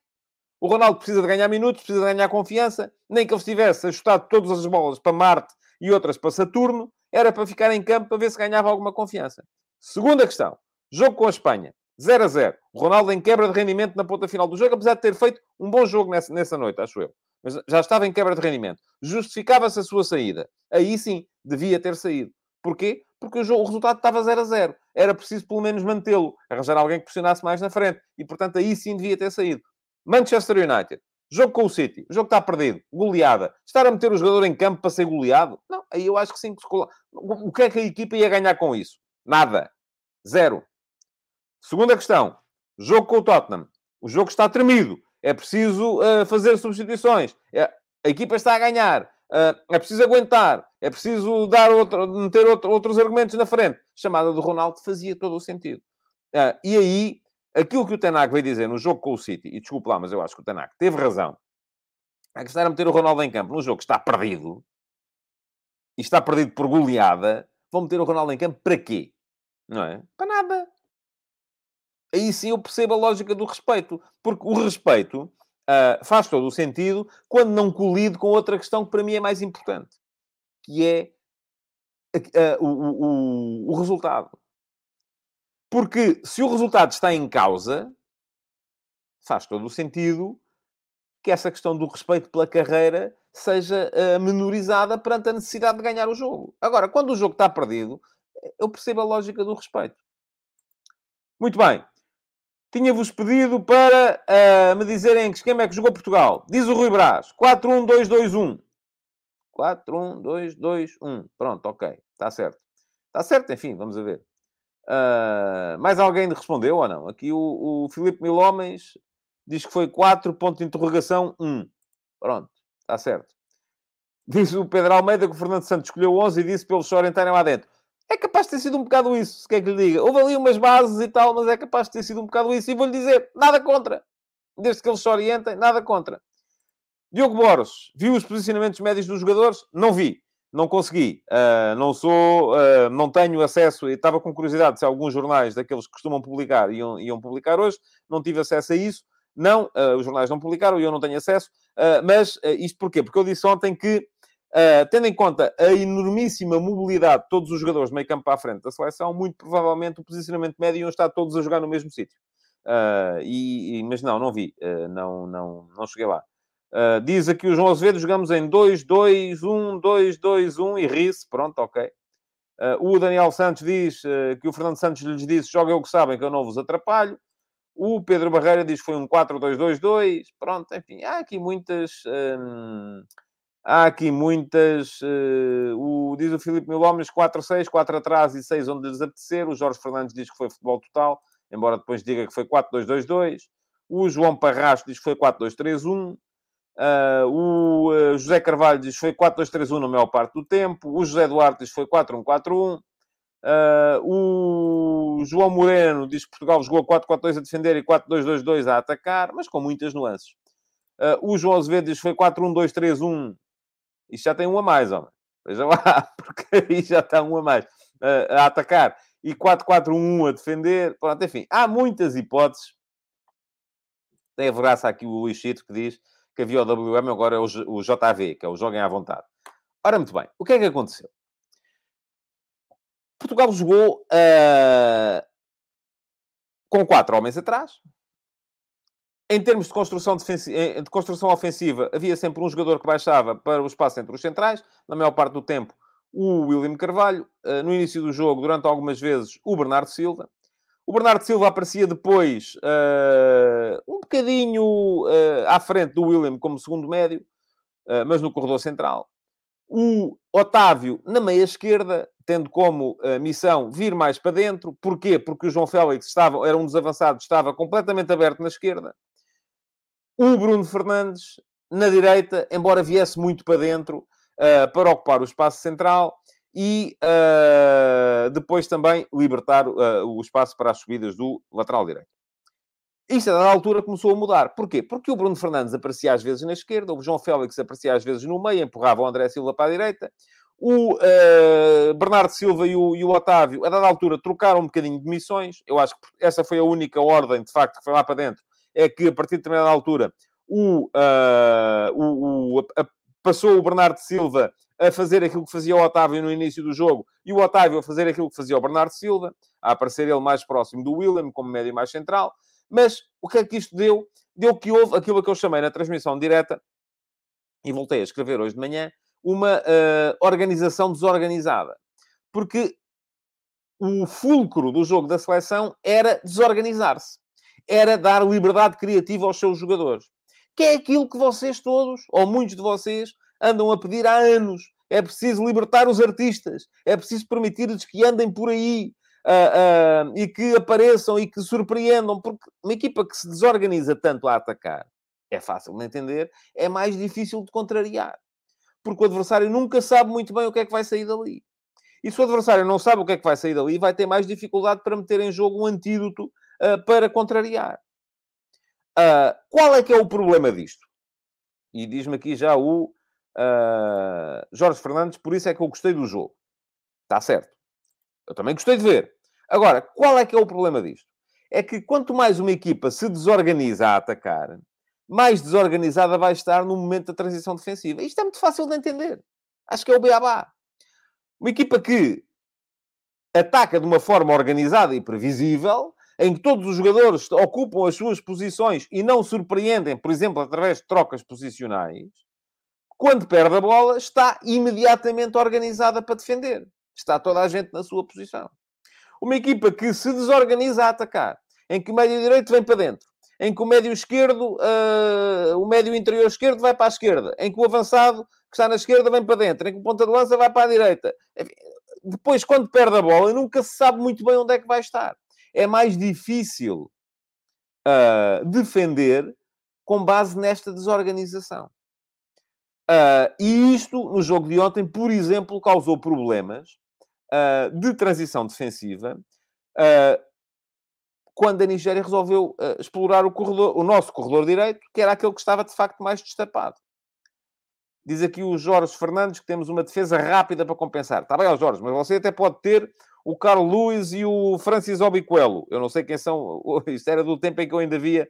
O Ronaldo precisa de ganhar minutos, precisa de ganhar confiança. Nem que ele estivesse ajustado todas as bolas para Marte e outras para Saturno, era para ficar em campo para ver se ganhava alguma confiança. Segunda questão. Jogo com a Espanha. 0 a 0. O Ronaldo em quebra de rendimento na ponta final do jogo, apesar de ter feito um bom jogo nessa, nessa noite, acho eu. Mas já estava em quebra de rendimento. Justificava-se a sua saída. Aí sim, devia ter saído. Porquê? Porque o, jogo, o resultado estava 0 a 0. Era preciso pelo menos mantê-lo. Arranjar alguém que pressionasse mais na frente. E, portanto, aí sim devia ter saído. Manchester United. Jogo com o City. O jogo está perdido. Goleada. Estar a meter o jogador em campo para ser goleado? Não. Aí eu acho que sim. O que é que a equipa ia ganhar com isso? Nada. Zero. Segunda questão. Jogo com o Tottenham. O jogo está tremido. É preciso uh, fazer substituições. É, a equipa está a ganhar. Uh, é preciso aguentar. É preciso dar outro, meter outro, outros argumentos na frente. A chamada do Ronaldo fazia todo o sentido. Uh, e aí, aquilo que o Tenac veio dizer no jogo com o City, e desculpe lá, mas eu acho que o Tenac teve razão, é que estar a meter o Ronaldo em campo num jogo que está perdido, e está perdido por goleada, vão meter o Ronaldo em campo para quê? Não é? Para nada aí sim eu percebo a lógica do respeito. Porque o respeito uh, faz todo o sentido quando não colide com outra questão que para mim é mais importante, que é uh, o, o, o resultado. Porque se o resultado está em causa, faz todo o sentido que essa questão do respeito pela carreira seja uh, menorizada perante a necessidade de ganhar o jogo. Agora, quando o jogo está perdido, eu percebo a lógica do respeito. Muito bem. Tinha-vos pedido para uh, me dizerem em que esquema é que jogou Portugal. Diz o Rui Brás. 4-1-2-2-1. 4-1-2-2-1. Pronto, ok. Está certo. Está certo, enfim, vamos a ver. Uh, mais alguém respondeu ou não? Aqui o, o Filipe Mil Homens diz que foi 4, ponto de interrogação, 1. Pronto, está certo. Diz o Pedro Almeida que o Fernando Santos escolheu 11 e disse para eles só entrarem lá dentro. É capaz de ter sido um bocado isso, se quer que lhe diga. Houve ali umas bases e tal, mas é capaz de ter sido um bocado isso. E vou-lhe dizer, nada contra. Desde que eles se orientem, nada contra. Diogo Boros, viu os posicionamentos médios dos jogadores? Não vi. Não consegui. Uh, não sou... Uh, não tenho acesso... Estava com curiosidade se alguns jornais daqueles que costumam publicar iam, iam publicar hoje. Não tive acesso a isso. Não, uh, os jornais não publicaram e eu não tenho acesso. mas isto porquê? Porque eu disse ontem que tendo em conta a enormíssima mobilidade de todos os jogadores meio campo a frente da seleção, muito provavelmente o posicionamento médio iam estar todos a jogar no mesmo sítio. E, e, mas não, não vi. Não, não, não cheguei lá. Diz aqui o João Azevedo, jogamos em 2-2-1, 2-2-1 e ri-se. Pronto, ok. o Daniel Santos diz que o Fernando Santos lhes disse, joguem o que sabem, que eu não vos atrapalho. O Pedro Barreira diz que foi um 4-2-2-2. Pronto, enfim, há aqui muitas... Há aqui muitas. Uh, o, diz o Filipe Mil Homens 4-6, 4 atrás e 6 onde lhes apetecer. O Jorge Fernandes diz que foi futebol total, embora depois diga que foi 4-2-2-2. O João Parracho diz que foi 4-2-3-1. Uh, o uh, José Carvalho diz foi 4-2-3-1 na maior parte do tempo. O José Duarte diz foi 4-1-4-1. Uh, o João Moreno diz que Portugal jogou 4-4-2 a defender e 4-2-2-2 a atacar, mas com muitas nuances. Uh, o João Azevedo diz que foi 4-1-2-3-1. Isto já tem um a mais, homem. Veja lá, porque aí já está um a mais. A atacar. E 4-4-1 a defender. Pronto, enfim. Há muitas hipóteses. Tem a verraça aqui o Luís Chito que diz que havia o WM, agora é o, JV, que é o Joguem à Vontade. Ora, muito bem. O que é que aconteceu? Portugal jogou uh, com quatro homens atrás. Em termos de construção, de construção ofensiva, havia sempre um jogador que baixava para o espaço entre os centrais. Na maior parte do tempo, o William Carvalho. Uh, no início do jogo, durante algumas vezes, o Bernardo Silva. O Bernardo Silva aparecia depois uh, um bocadinho uh, à frente do William como segundo médio, uh, mas no corredor central. O Otávio na meia esquerda, tendo como missão vir mais para dentro. Porquê? Porque o João Félix estava, era um dos avançados, estava completamente aberto na esquerda. O Bruno Fernandes na direita, embora viesse muito para dentro, para ocupar o espaço central e uh, depois também libertar uh, o espaço para as subidas do lateral direito. Isto, a dada altura, começou a mudar. Porquê? Porque o Bruno Fernandes aparecia às vezes na esquerda, o João Félix aparecia às vezes no meio, empurrava o André Silva para a direita, o uh, Bernardo Silva e o, e o, Otávio, a dada altura, trocaram um bocadinho de missões. Eu acho que essa foi a única ordem, de facto, que foi lá para dentro. É que, a partir de determinada altura, o, o, o a, passou o Bernardo Silva a fazer aquilo que fazia o Otávio no início do jogo e o Otávio a fazer aquilo que fazia o Bernardo Silva, a aparecer ele mais próximo do William, como médio mais central. Mas o que é que isto deu? Deu que houve aquilo que eu chamei na transmissão direta, e voltei a escrever hoje de manhã, uma uh, organização desorganizada. Porque o fulcro do jogo da seleção era desorganizar-se. Era dar liberdade criativa aos seus jogadores. Que é aquilo que vocês todos, ou muitos de vocês, andam a pedir há anos. É preciso libertar os artistas. É preciso permitir-lhes que andem por aí uh, uh, e que apareçam e que surpreendam. Porque uma equipa que se desorganiza tanto a atacar, é fácil de entender, é mais difícil de contrariar. Porque o adversário nunca sabe muito bem o que é que vai sair dali. E se o adversário não sabe o que é que vai sair dali, vai ter mais dificuldade para meter em jogo um antídoto uh, para contrariar. Qual é que é o problema disto? E diz-me aqui já o uh, Jorge Fernandes, por isso é que eu gostei do jogo. Está certo. Eu também gostei de ver. Agora, qual é que é o problema disto? É que quanto mais uma equipa se desorganiza a atacar, mais desorganizada vai estar no momento da transição defensiva. Isto é muito fácil de entender. Acho que é o beabá. Uma equipa que ataca de uma forma organizada e previsível, em que todos os jogadores ocupam as suas posições e não surpreendem, por exemplo, através de trocas posicionais, quando perde a bola, está imediatamente organizada para defender. Está toda a gente na sua posição. Uma equipa que se desorganiza a atacar, em que o médio direito vem para dentro, em que o médio esquerdo, uh, o médio interior esquerdo vai para a esquerda, em que o avançado que está na esquerda vem para dentro, em que o ponta de lança vai para a direita. Depois, quando perde a bola, nunca se sabe muito bem onde é que vai estar. É mais difícil uh, defender com base nesta desorganização. Uh, e isto, no jogo de ontem, por exemplo, causou problemas uh, de transição defensiva quando a Nigéria resolveu explorar o, corredor, o nosso corredor direito, que era aquele que estava de facto mais destapado. Diz aqui o Jorge Fernandes que temos uma defesa rápida para compensar. Está bem, Jorge, mas você até pode ter o Carlos Luiz e o Francis Obiquelo. Eu não sei quem são. Isto era do tempo em que eu ainda via,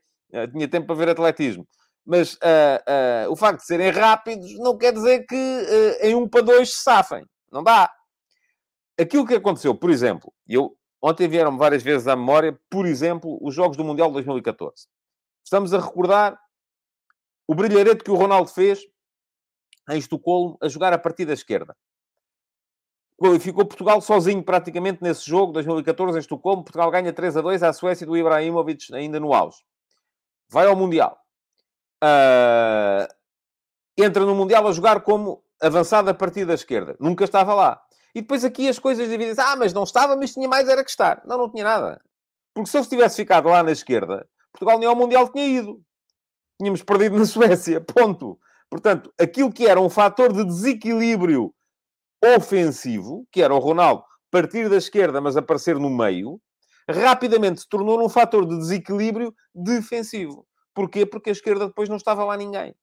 tinha tempo para ver atletismo. Mas uh, uh, o facto de serem rápidos não quer dizer que uh, em um para dois se safem. Não dá. Aquilo que aconteceu, por exemplo, eu ontem vieram várias vezes à memória, por exemplo, os Jogos do Mundial de 2014. Estamos a recordar o brilharete que o Ronaldo fez em Estocolmo a jogar a partir da esquerda. Qualificou Portugal sozinho praticamente nesse jogo, 2014, em Estocolmo. Portugal ganha 3 a 2 à Suécia do Ibrahimovic, ainda no auge. Vai ao Mundial uh, entra no Mundial a jogar como avançado a partir da esquerda. Nunca estava lá. E depois aqui as coisas dividem Ah, mas não estava, mas tinha mais era que estar. Não, não tinha nada. Porque se ele tivesse ficado lá na esquerda, Portugal nem ao Mundial tinha ido. Tínhamos perdido na Suécia. Ponto. Portanto, aquilo que era um fator de desequilíbrio ofensivo, que era o Ronaldo partir da esquerda, mas aparecer no meio, rapidamente se tornou um fator de desequilíbrio defensivo. Porquê? Porque a esquerda depois não estava lá ninguém.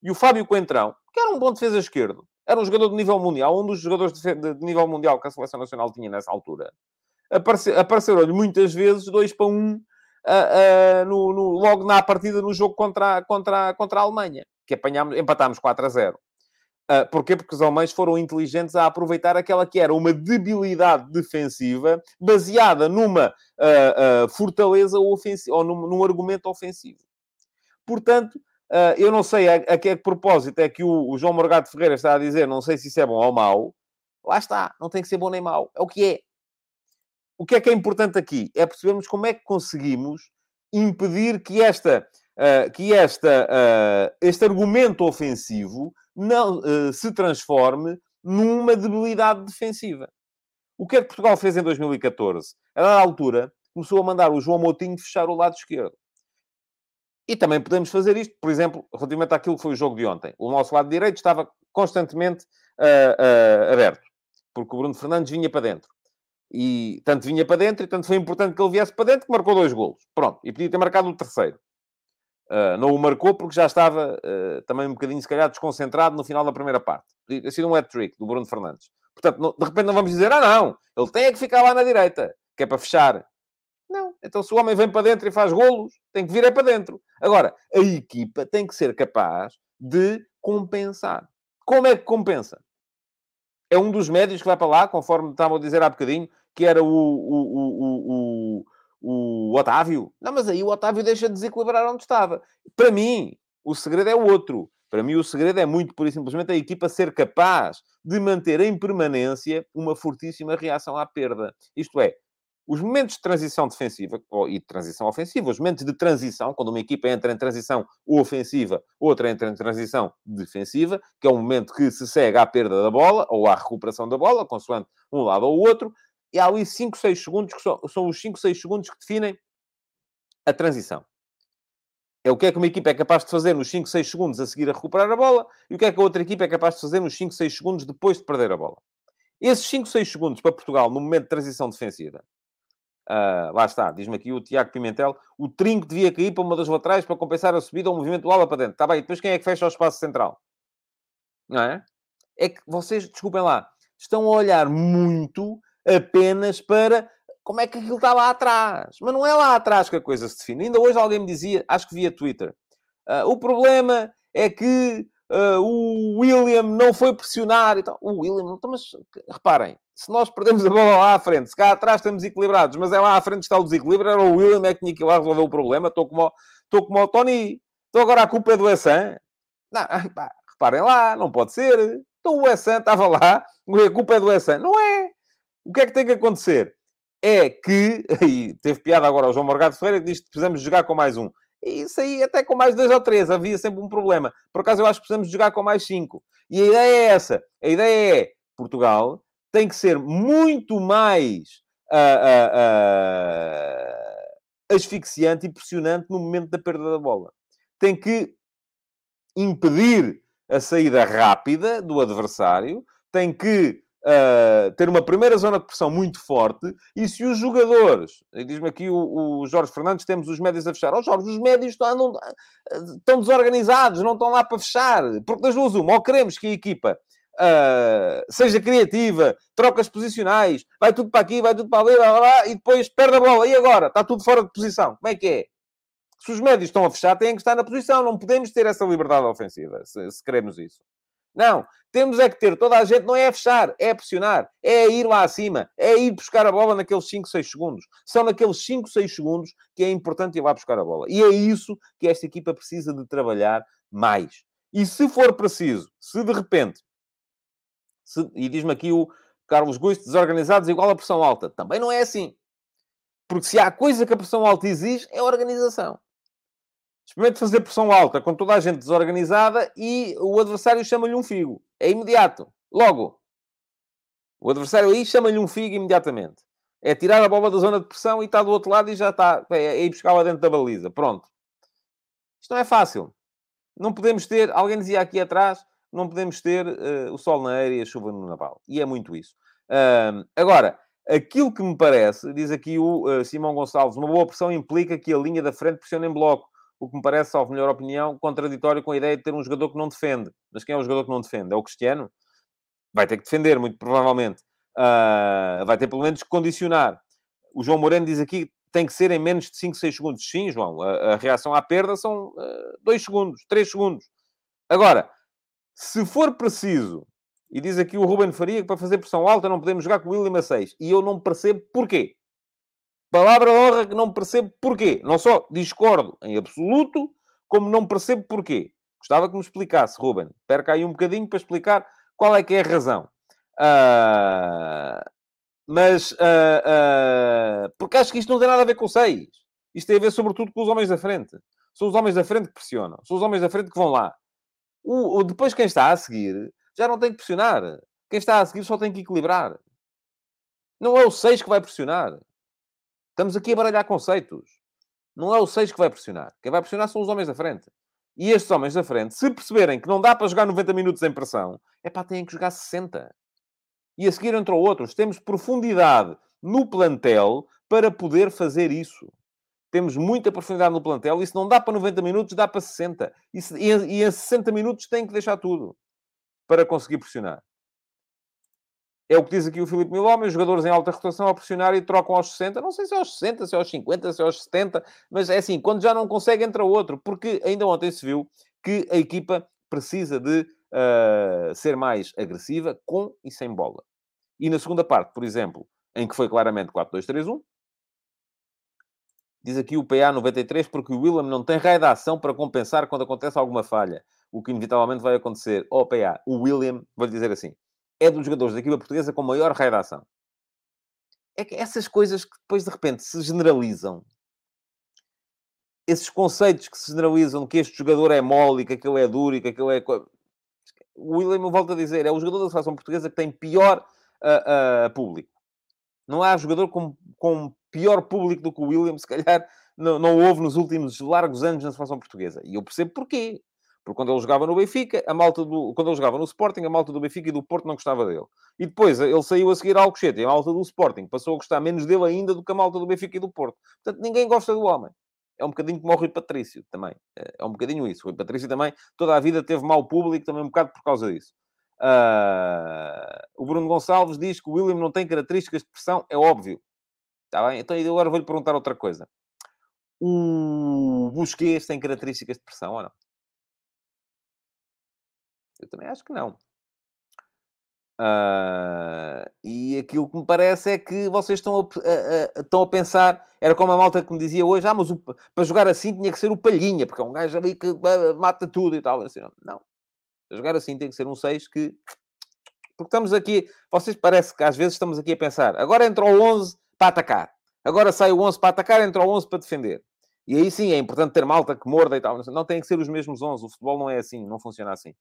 E o Fábio Coentrão, que era um bom defesa esquerdo, era um jogador de nível mundial, um dos jogadores de, nível mundial que a Seleção Nacional tinha nessa altura, apareceu, apareceram-lhe muitas vezes 2 para 1 um, uh, uh, no, no, logo na partida no jogo contra, contra, contra a Alemanha, que apanhámos, empatámos 4 a 0. Uh, porquê? Porque os alemães foram inteligentes a aproveitar aquela que era uma debilidade defensiva baseada numa uh, uh, fortaleza ofensiva, ou num, num, argumento ofensivo. Portanto, eu não sei a, a, que propósito é que o, o, João Morgado Ferreira está a dizer, não sei se isso é bom ou mau. Lá está, não tem que ser bom nem mau, é o que é. O que é que é importante aqui? É percebermos como é que conseguimos impedir que esta, que esta, este argumento ofensivo não uh, se transforme numa debilidade defensiva. O que é que Portugal fez em 2014? A dada altura, começou a mandar o João Moutinho fechar o lado esquerdo. E também podemos fazer isto, por exemplo, relativamente àquilo que foi o jogo de ontem. O nosso lado direito estava constantemente uh, uh, aberto, porque o Bruno Fernandes vinha para dentro. E tanto vinha para dentro, e tanto foi importante que ele viesse para dentro, que marcou dois golos. Pronto. E podia ter marcado o terceiro. Uh, não o marcou porque já estava uh, também um bocadinho, se calhar, desconcentrado no final da primeira parte. Tinha sido um hat-trick do Bruno Fernandes. Portanto, não, de repente não vamos dizer, ah, não, ele tem é que ficar lá na direita, que é para fechar. Não. Então, se o homem vem para dentro e faz golos, tem que vir é para dentro. Agora, a equipa tem que ser capaz de compensar. Como é que compensa? É um dos médios que vai para lá, conforme estavam a dizer há bocadinho, que era o, o, o, o o Otávio. Não, mas aí o Otávio deixa de desequilibrar onde estava. Para mim, o segredo é outro. Para mim, o segredo é muito, por simplesmente, a equipa ser capaz de manter em permanência uma fortíssima reação à perda. Isto é, os momentos de transição defensiva e de transição ofensiva, os momentos de transição, quando uma equipa entra em transição ofensiva, outra entra em transição defensiva, que é um momento que se segue à perda da bola ou à recuperação da bola, consoante um lado ou outro, e há ali 5, 6 segundos que são, são os 5, 6 segundos que definem a transição. É o que é que uma equipa é capaz de fazer nos 5, 6 segundos a seguir a recuperar a bola e o que é que a outra equipa é capaz de fazer nos 5, 6 segundos depois de perder a bola. Esses 5, 6 segundos para Portugal no momento de transição defensiva, uh, lá está, diz-me aqui o Tiago Pimentel, o trinco devia cair para uma das laterais para compensar a subida ou o movimento do ala para dentro. Está bem, depois quem é que fecha o espaço central? Não é? É que vocês, desculpem lá, estão a olhar muito apenas para como é que aquilo está lá atrás. Mas não é lá atrás que a coisa se define. Ainda hoje alguém me dizia, acho que via Twitter, uh, o problema é que uh, o William não foi pressionar e tal. O William, então, mas reparem, se nós perdemos a bola lá à frente, se cá atrás estamos equilibrados, mas é lá à frente que está o desequilíbrio, era o William é que tinha que ir lá resolver o problema. Estou como, estou como o Tony. Então agora a culpa é do Essan. Não, pá, reparem lá, não pode ser. Então o Essan estava lá, a culpa é do Essan. Não é. O que é que tem que acontecer? É que, e teve piada agora o João Morgado Ferreira, que diz que precisamos jogar com mais um. E isso aí, até com mais dois ou três, havia sempre um problema. Por acaso, eu acho que precisamos jogar com mais cinco. E a ideia é essa. A ideia é, Portugal tem que ser muito mais uh, uh, uh, asfixiante e pressionante no momento da perda da bola. Tem que impedir a saída rápida do adversário, tem que uh, ter uma primeira zona de pressão muito forte, e se os jogadores, diz-me aqui o, o, Jorge Fernandes, temos os médios a fechar. Oh, Jorge, os médios estão, estão desorganizados, não estão lá para fechar. Porque das duas, uma, ou queremos que a equipa Uh, seja criativa, trocas posicionais, vai tudo para aqui, vai tudo para ali, lá, lá, e depois perde a bola. E agora? Está tudo fora de posição. Como é que é? Se os médios estão a fechar, têm que estar na posição. Não podemos ter essa liberdade ofensiva, se, se queremos isso. Não. Temos é que ter, toda a gente não é fechar, é pressionar, é ir lá acima, é ir buscar a bola naqueles 5, 6 segundos. São naqueles 5, 6 segundos que é importante ir lá buscar a bola. E é isso que esta equipa precisa de trabalhar mais. E se for preciso, se de repente, se, e diz-me aqui o Carlos Guisto, desorganizados igual a pressão alta. Também não é assim. Porque se há coisa que a pressão alta exige, é a organização. Experimente fazer pressão alta com toda a gente desorganizada e o adversário chama-lhe um figo. É imediato. Logo. O adversário aí chama-lhe um figo imediatamente. É tirar a bola da zona de pressão e está do outro lado e já está. É, é ir buscá-la dentro da baliza. Pronto. Isto não é fácil. Não podemos ter, alguém dizia aqui atrás, não podemos ter uh, o sol na areia e a chuva no Natal. E é muito isso. Uh, agora, aquilo que me parece, diz aqui o uh, Simão Gonçalves, uma boa pressão implica que a linha da frente pressione em bloco. O que me parece, salvo melhor opinião, contraditório com a ideia de ter um jogador que não defende. Mas quem é o jogador que não defende? É o Cristiano? Vai ter que defender, muito provavelmente. Uh, vai ter pelo menos que condicionar. O João Moreno diz aqui tem que ser em menos de 5, 6 segundos. Sim, João, a, a reação à perda são 2 uh, segundos, 3 segundos. Agora, se for preciso, e diz aqui o Ruben Faria que para fazer pressão alta não podemos jogar com o William a 6, e eu não percebo porquê. Palavra honra que não percebo porquê. Não só discordo em absoluto, como não percebo porquê. Gostava que me explicasse, Ruben. Perca aí um bocadinho para explicar qual é que é a razão. Uh, mas, uh, uh, porque acho que isto não tem nada a ver com seis. Isto tem a ver, sobretudo, com os homens da frente. São os homens da frente que pressionam. São os homens da frente que vão lá. O, o, depois, quem está a seguir, já não tem que pressionar. Quem está a seguir só tem que equilibrar. Não é o 6 que vai pressionar. Estamos aqui a baralhar conceitos. Não é o 6 que vai pressionar. Quem vai pressionar são os homens da frente. E estes homens da frente, se perceberem que não dá para jogar 90 minutos em pressão, é pá, têm que jogar 60 e a seguir entrou outros. Temos profundidade no plantel para poder fazer isso. Temos muita profundidade no plantel e se não dá para 90 minutos, dá para 60. E, se, e, e a 60 minutos tem que deixar tudo para conseguir pressionar. É o que diz aqui o Filipe Milome, os jogadores em alta rotação a pressionar e trocam aos 60. Não sei se é aos 60, se é aos 50, se é aos 70, mas é assim, quando já não consegue, entra outro. Porque ainda ontem se viu que a equipa precisa de uh, ser mais agressiva com e sem bola. E na segunda parte, por exemplo, em que foi claramente 4-2-3-1, diz aqui o PA 93, porque o William não tem raio de ação para compensar quando acontece alguma falha. O que inevitavelmente vai acontecer. Oh, PA, o William, vou-lhe dizer assim, é dos jogadores da equipa portuguesa com maior raio de ação. É que essas coisas que depois de repente se generalizam, esses conceitos que se generalizam que este jogador é mole, que aquele é duro que aquele é o William, eu volto a dizer, é o jogador da seleção portuguesa que tem pior uh, uh, público. Não há jogador com, com pior público do que o William, se calhar não, não houve nos últimos largos anos na seleção portuguesa. E eu percebo porquê. Porque quando ele jogava no Benfica, a malta do... quando ele jogava no Sporting, a malta do Benfica e do Porto não gostava dele. E depois ele saiu a seguir ao Alcochete e a malta do Sporting passou a gostar menos dele ainda do que a malta do Benfica e do Porto. Portanto, ninguém gosta do homem é um bocadinho como o Rui Patrício também. É, é um bocadinho isso. O Rui Patrício também, toda a vida teve mau público, também um bocado por causa disso. Uh, o Bruno Gonçalves diz que o William não tem características de pressão, é óbvio. Está bem? Então agora vou-lhe perguntar outra coisa. O Busquets tem características de pressão ou não? Eu também acho que não. Uh, e aquilo que me parece é que vocês estão a, a, a, estão a pensar, era como a malta que me dizia hoje, ah, mas o, para jogar assim tinha que ser o Palhinha, porque é um gajo ali que mata tudo e tal. Assim, não, para jogar assim tem que ser um 6 que. Porque estamos aqui, vocês parece que às vezes estamos aqui a pensar, agora entra o 11 para atacar, agora sai o 11 para atacar, entra o 11 para defender. E aí sim é importante ter malta que morda e tal. Não tem que ser os mesmos 11, o futebol não é assim, não funciona assim.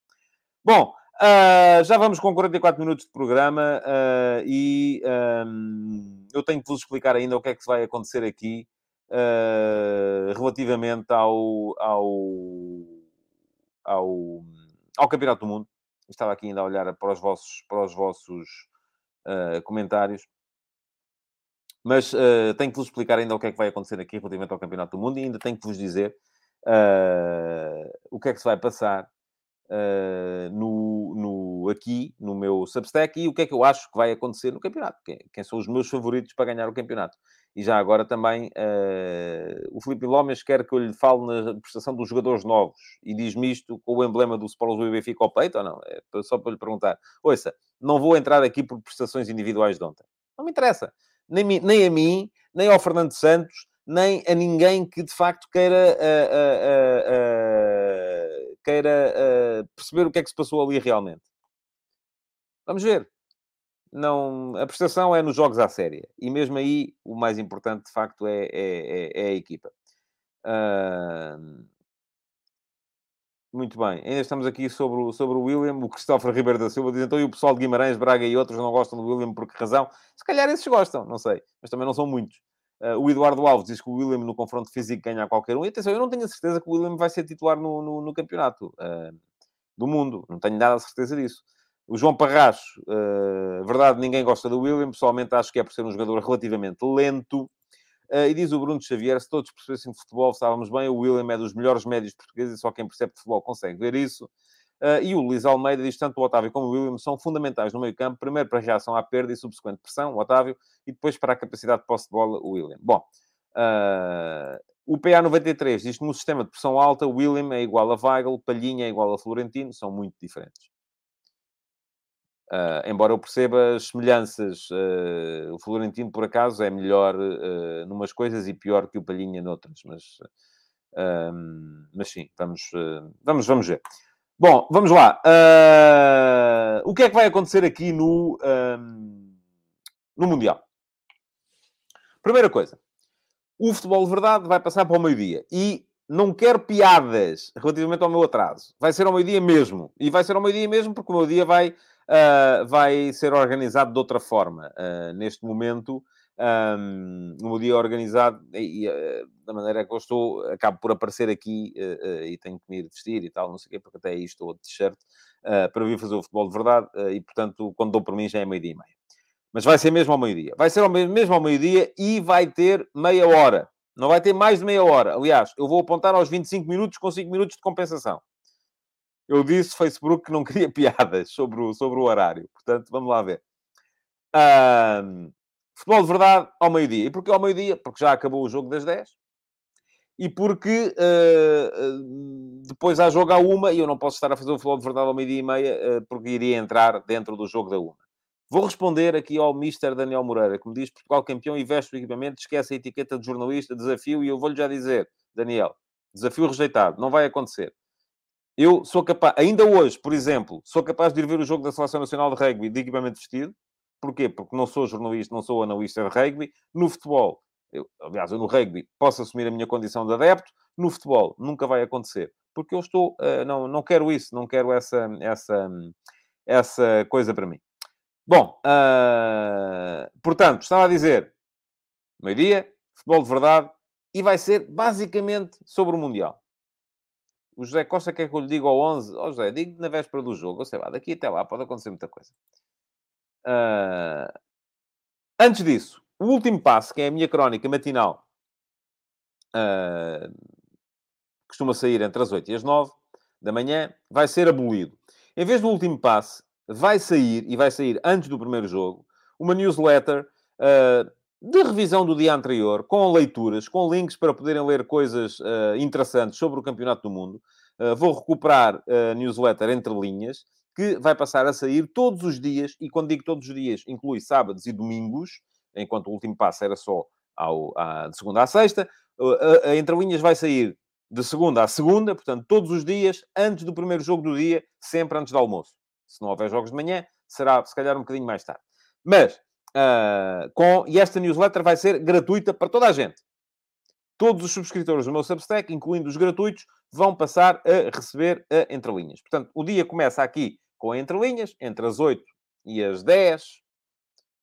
Bom, Uh, já vamos com 44 minutos de programa uh, e um, eu tenho que vos explicar ainda o que é que vai acontecer aqui uh, relativamente ao, ao, ao, ao, Campeonato do Mundo. Estava aqui ainda a olhar para os vossos, para os vossos comentários. Mas tenho que vos explicar ainda o que é que vai acontecer aqui relativamente ao Campeonato do Mundo e ainda tenho que vos dizer o que é que se vai passar uh, no, no, aqui no meu Substack e o que é que eu acho que vai acontecer no campeonato. Quem, quem são os meus favoritos para ganhar o campeonato. E já agora também uh, o Filipe Lomes quer que eu lhe fale na prestação dos jogadores novos e diz-me isto com o emblema do Sport e Benfica ao peito ou não? É só para lhe perguntar. Ouça, não vou entrar aqui por prestações individuais de ontem. Não me interessa. Nem, nem a mim, nem ao Fernando Santos, nem a ninguém que de facto queira uh, uh, queira uh, perceber o que é que se passou ali realmente. Vamos ver. Não, a prestação é nos jogos à séria. E mesmo aí, o mais importante, de facto, é, é, é, é a equipa. Uh, muito bem. Ainda estamos aqui sobre o, sobre o William. O Cristóvão Ribeiro da Silva diz, então, e o pessoal de Guimarães, Braga e outros não gostam do William por que razão? Se calhar esses gostam, não sei. Mas também não são muitos. Uh, o Eduardo Alves diz que o William no confronto físico ganha a qualquer um. E atenção, eu não tenho a certeza que o William vai ser titular no, no, no campeonato uh, do mundo. Não tenho nada a certeza disso. O João Parracho, uh, verdade, ninguém gosta do William. Pessoalmente acho que é por ser um jogador relativamente lento. E diz o Bruno Xavier, se todos percebessem futebol, estávamos bem. O William é dos melhores médios portugueses e só quem percebe futebol consegue ver isso. Uh, e o Luís Almeida diz tanto o Otávio como o William são fundamentais no meio campo, primeiro para a reação à perda e subsequente pressão, o Otávio, e depois para a capacidade de posse de bola, o William. Bom, uh, o PA93 diz que no sistema de pressão alta, William é igual a Weigl, Palhinha é igual a Florentino, são muito diferentes. Uh, embora eu perceba as semelhanças, o Florentino, por acaso, é melhor uh, numas coisas e pior que o Palhinha noutras, mas, mas sim, vamos, vamos, vamos ver. Bom, vamos lá. Uh, o que é que vai acontecer aqui no, no Mundial? Primeira coisa. O futebol de verdade vai passar para o meio-dia. E não quero piadas relativamente ao meu atraso. Vai ser ao meio-dia mesmo. E vai ser ao meio-dia mesmo porque o meu dia vai, uh, vai ser organizado de outra forma. Uh, neste momento, um, no dia organizado e, e uh, da maneira que eu estou, acabo por aparecer aqui uh, uh, e tenho que me ir vestir e tal, não sei o quê, porque até aí estou de t-shirt para vir fazer o futebol de verdade e, portanto, quando dou por mim já é meio-dia e meia. Mas vai ser mesmo ao meio-dia. Vai ser ao mesmo ao meio-dia e vai ter meia hora. Não vai ter mais de meia hora. Aliás, eu vou apontar aos 25 minutos com 5 minutos de compensação. Eu disse Facebook que não queria piadas sobre o, sobre o horário. Portanto, vamos lá ver. Um, Futebol de verdade ao meio-dia. E porquê ao meio-dia? Porque já acabou o jogo das 10. E porque uh, depois há jogo à uma e eu não posso estar a fazer o futebol de verdade ao meio-dia e meia uh, porque iria entrar dentro do jogo da uma. Vou responder aqui ao Mr. Daniel Moreira, que me diz Portugal campeão e veste o equipamento, esquece a etiqueta de jornalista, desafio, e eu vou-lhe já dizer, Daniel, desafio rejeitado, não vai acontecer. Eu sou capaz, ainda hoje, por exemplo, sou capaz de ir ver o jogo da Seleção Nacional de Rugby de equipamento vestido, Porquê? Porque não sou jornalista, não sou analista de rugby. No futebol, eu, aliás, eu no rugby posso assumir a minha condição de adepto. No futebol, nunca vai acontecer. Porque eu estou... Uh, não, não quero isso, não quero essa, essa, essa coisa para mim. Bom, uh, portanto, estava a dizer... Meio-dia, futebol de verdade. E vai ser basicamente sobre o Mundial. O José Costa quer que eu lhe diga ao 11. Ó oh, José, digo na véspera do jogo. Ou sei lá, daqui até lá pode acontecer muita coisa. Uh, antes disso, o último passo, que é a minha crónica matinal, uh, costuma sair entre as 8 e as 9 da manhã, vai ser abolido. Em vez do último passo, vai sair, e vai sair antes do primeiro jogo, uma newsletter uh, de revisão do dia anterior, com leituras, com links para poderem ler coisas uh, interessantes sobre o Campeonato do Mundo. Uh, vou recuperar a newsletter entre linhas que vai passar a sair todos os dias, e quando digo todos os dias, inclui sábados e domingos, enquanto o último passo era só ao, à, de segunda à sexta. A, a vai sair de segunda à segunda, portanto, todos os dias, antes do primeiro jogo do dia, sempre antes do almoço. Se não houver jogos de manhã, será se calhar um bocadinho mais tarde. Mas, uh, com, e esta newsletter vai ser gratuita para toda a gente. Todos os subscritores do meu Substack, incluindo os gratuitos, vão passar a receber a entrelinhas. Portanto, o dia começa aqui com entrelinhas, entre as 8 e as 10,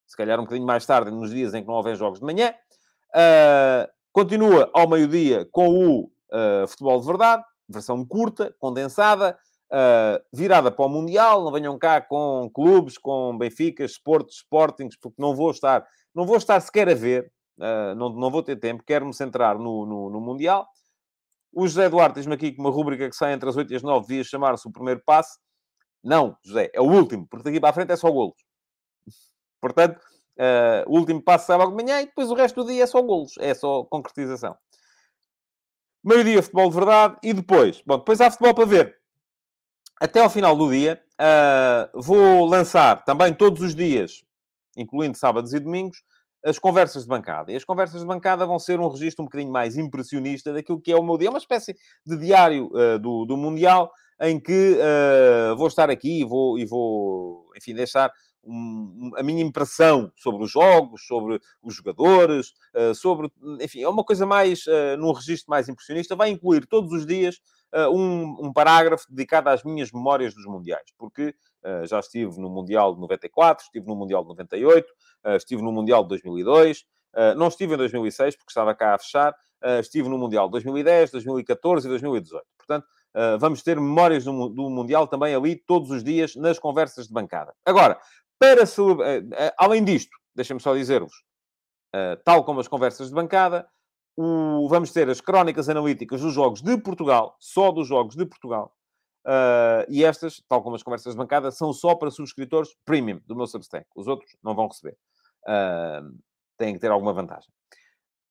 se calhar um bocadinho mais tarde, nos dias em que não houver jogos de manhã. Uh, continua ao meio-dia com o uh, Futebol de Verdade, versão curta, condensada, uh, virada para o Mundial. Não venham cá com clubes, com Benfica, Sports, Sportings, porque não vou estar, não vou estar sequer a ver, não, não vou ter tempo, quero-me centrar no, no, no, Mundial. O José Duarte diz-me aqui que uma rúbrica que sai entre as 8 e as 9 devia chamar-se o primeiro passo. Não, José, é o último, porque daqui para a frente é só golos. Portanto, uh, o último passo logo de manhã e depois o resto do dia é só golos, é só concretização. Meio-dia, futebol de verdade e depois, bom, depois há futebol para ver. Até ao final do dia, uh, vou lançar também todos os dias, incluindo sábados e domingos, as conversas de bancada. E as conversas de bancada vão ser um registro um bocadinho mais impressionista daquilo que é o meu dia, uma espécie de diário uh, do, do Mundial, em que uh, vou estar aqui e vou, e vou enfim, deixar um, a minha impressão sobre os jogos, sobre os jogadores, uh, sobre, enfim, é uma coisa mais, uh, num registro mais impressionista, vai incluir todos os dias uh, um, um, parágrafo dedicado às minhas memórias dos Mundiais, porque já estive no Mundial de 94, estive no Mundial de 98, estive no Mundial de 2002, não estive em 2006, porque estava cá a fechar. estive no Mundial 2010, 2014 e 2018. Portanto, vamos ter memórias do, do Mundial também ali todos os dias nas conversas de bancada. Agora, para além disto, deixem-me só dizer-vos, tal como as conversas de bancada, o, vamos ter as crónicas analíticas dos jogos de Portugal, só dos jogos de Portugal. Uh, e estas, tal como as conversas de bancada, são só para subscritores premium do meu Substack. Os outros não vão receber. Uh, têm que ter alguma vantagem.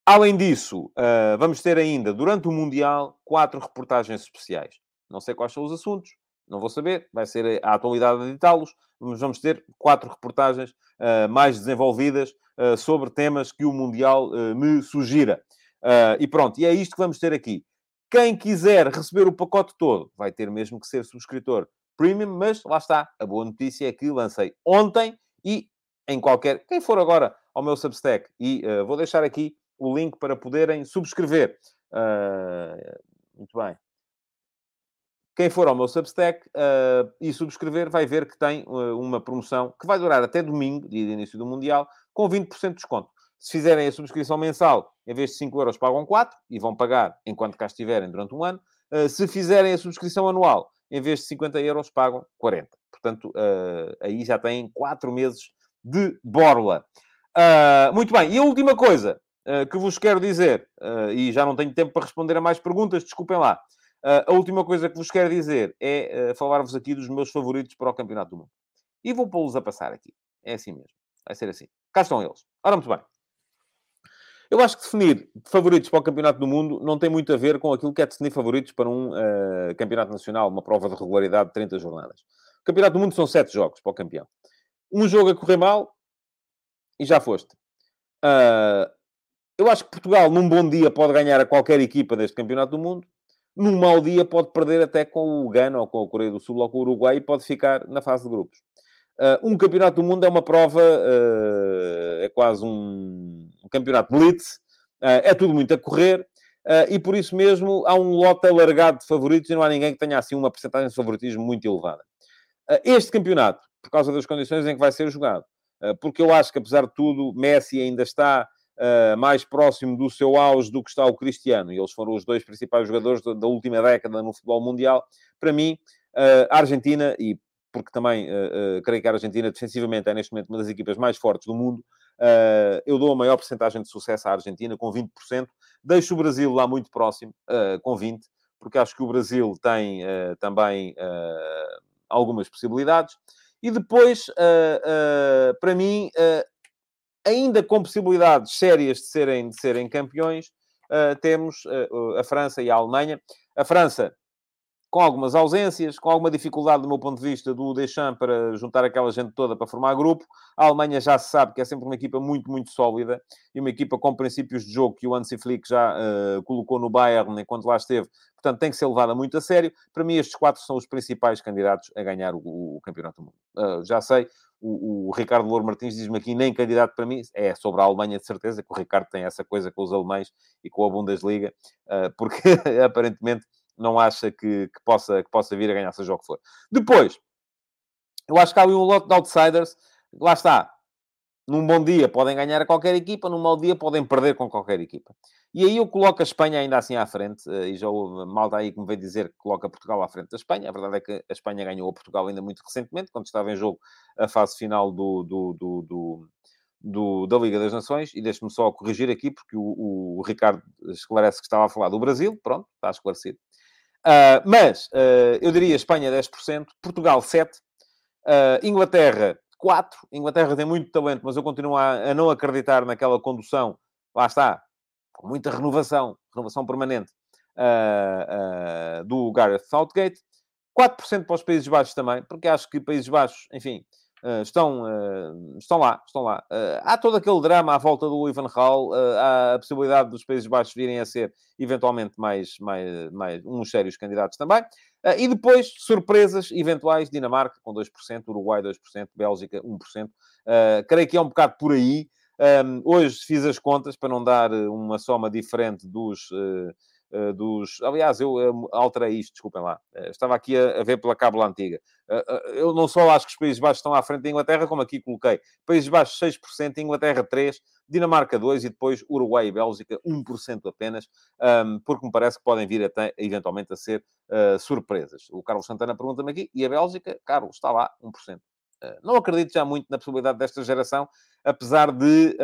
Além disso, uh, vamos ter ainda, durante o Mundial, quatro reportagens especiais. Não sei quais são os assuntos, não vou saber, vai ser a atualidade de editá-los, mas vamos ter quatro reportagens mais desenvolvidas sobre temas que o Mundial me sugira. E pronto, e é isto que vamos ter aqui. Quem quiser receber o pacote todo vai ter mesmo que ser subscritor premium, mas lá está. A boa notícia é que lancei ontem e em qualquer. Quem for agora ao meu Substack, e vou deixar aqui o link para poderem subscrever. Uh, muito bem. Quem for ao meu Substack uh, e subscrever vai ver que tem uh, uma promoção que vai durar até domingo, dia de início do Mundial, com 20% de desconto. Se fizerem a subscrição mensal, em vez de 5 euros, pagam 4 e vão pagar enquanto cá estiverem durante um ano. Se fizerem a subscrição anual, em vez de 50 euros, pagam 40. Portanto, aí já têm 4 meses de borla. Muito bem. E a última coisa que vos quero dizer, e já não tenho tempo para responder a mais perguntas, desculpem lá. a última coisa que vos quero dizer é falar-vos aqui dos meus favoritos para o Campeonato do Mundo. E vou pô-los a passar aqui. É assim mesmo. Vai ser assim. Cá estão eles. Ora, muito bem. Eu acho que definir favoritos para o Campeonato do Mundo não tem muito a ver com aquilo que é definir favoritos para um uh, Campeonato Nacional, uma prova de regularidade de 30 jornadas. O Campeonato do Mundo são 7 jogos para o campeão. Um jogo a correr mal e já foste. Eu acho que Portugal, num bom dia, pode ganhar a qualquer equipa deste Campeonato do Mundo. Num mau dia, pode perder até com o Ghana, ou com a Coreia do Sul, ou com o Uruguai, e pode ficar na fase de grupos. Uh, um campeonato do mundo é uma prova, uh, é quase um, um campeonato blitz, uh, é tudo muito a correr, e por isso mesmo há um lote alargado de favoritos e não há ninguém que tenha assim uma porcentagem de favoritismo muito elevada. este campeonato, por causa das condições em que vai ser jogado, porque eu acho que apesar de tudo, Messi ainda está mais próximo do seu auge do que está o Cristiano, e eles foram os dois principais jogadores da, da última década no futebol mundial. Para mim, a Argentina, e porque também uh, uh, creio que a Argentina defensivamente é neste momento uma das equipas mais fortes do mundo. Uh, eu dou a maior porcentagem de sucesso à Argentina, com 20%. Deixo o Brasil lá muito próximo, com 20%, porque acho que o Brasil tem também algumas possibilidades. E depois, para mim, ainda com possibilidades sérias de serem, de serem campeões, temos a França e a Alemanha. A França com algumas ausências, com alguma dificuldade do meu ponto de vista do Deschamps para juntar aquela gente toda para formar grupo. A Alemanha já se sabe que é sempre uma equipa muito, muito sólida e uma equipa com princípios de jogo que o Hansi Flick já uh, colocou no Bayern enquanto lá esteve. Portanto, tem que ser levada muito a sério. Para mim, estes quatro são os principais candidatos a ganhar o, o Campeonato do Mundo. Uh, já sei, o, o, Ricardo Louro Martins diz-me aqui, nem candidato para mim, é sobre a Alemanha de certeza, que o Ricardo tem essa coisa com os alemães e com a Bundesliga, uh, porque aparentemente não acha que, que, possa, que possa vir a ganhar seja o que for. Depois, eu acho que há ali um lote de outsiders, lá está. Num bom dia podem ganhar a qualquer equipa, num mau dia podem perder com qualquer equipa. E aí eu coloco a Espanha ainda assim à frente, eh, e já houve malta aí que me veio dizer que coloca Portugal à frente da Espanha. A verdade é que a Espanha ganhou a Portugal ainda muito recentemente, quando estava em jogo a fase final do, do, do, do do, da Liga das Nações, e deixe-me só corrigir aqui, porque o, o, Ricardo esclarece que estava a falar do Brasil, pronto, está esclarecido. Uh, mas uh, eu diria Espanha 10%, Portugal 7%, uh, Inglaterra 4%. Inglaterra tem muito talento, mas eu continuo a, a, não acreditar naquela condução, lá está, com muita renovação, renovação permanente, do Gareth Southgate. 4% para os Países Baixos também, porque acho que Países Baixos, enfim, Uh, estão, uh, estão lá, estão lá. Uh, há todo aquele drama à volta do Ivan Hall, há a possibilidade dos Países Baixos virem a ser, eventualmente, mais, mais, mais uns sérios candidatos também. e depois, surpresas eventuais, Dinamarca com 2%, Uruguai 2%, Bélgica 1%. creio que é um bocado por aí. Um, hoje fiz as contas para não dar uma soma diferente dos dos. Aliás, eu uh, alterei isto, desculpem lá. Uh, estava aqui a, ver pela cábula antiga. eu não só acho que os Países Baixos estão à frente da Inglaterra, como aqui coloquei. Países Baixos 6%, Inglaterra 3%, Dinamarca 2% e depois Uruguai e Bélgica 1% apenas, porque me parece que podem vir até, eventualmente a ser surpresas. O Carlos Santana pergunta-me aqui, e a Bélgica, Carlos, está lá, 1%. não acredito já muito na possibilidade desta geração, apesar de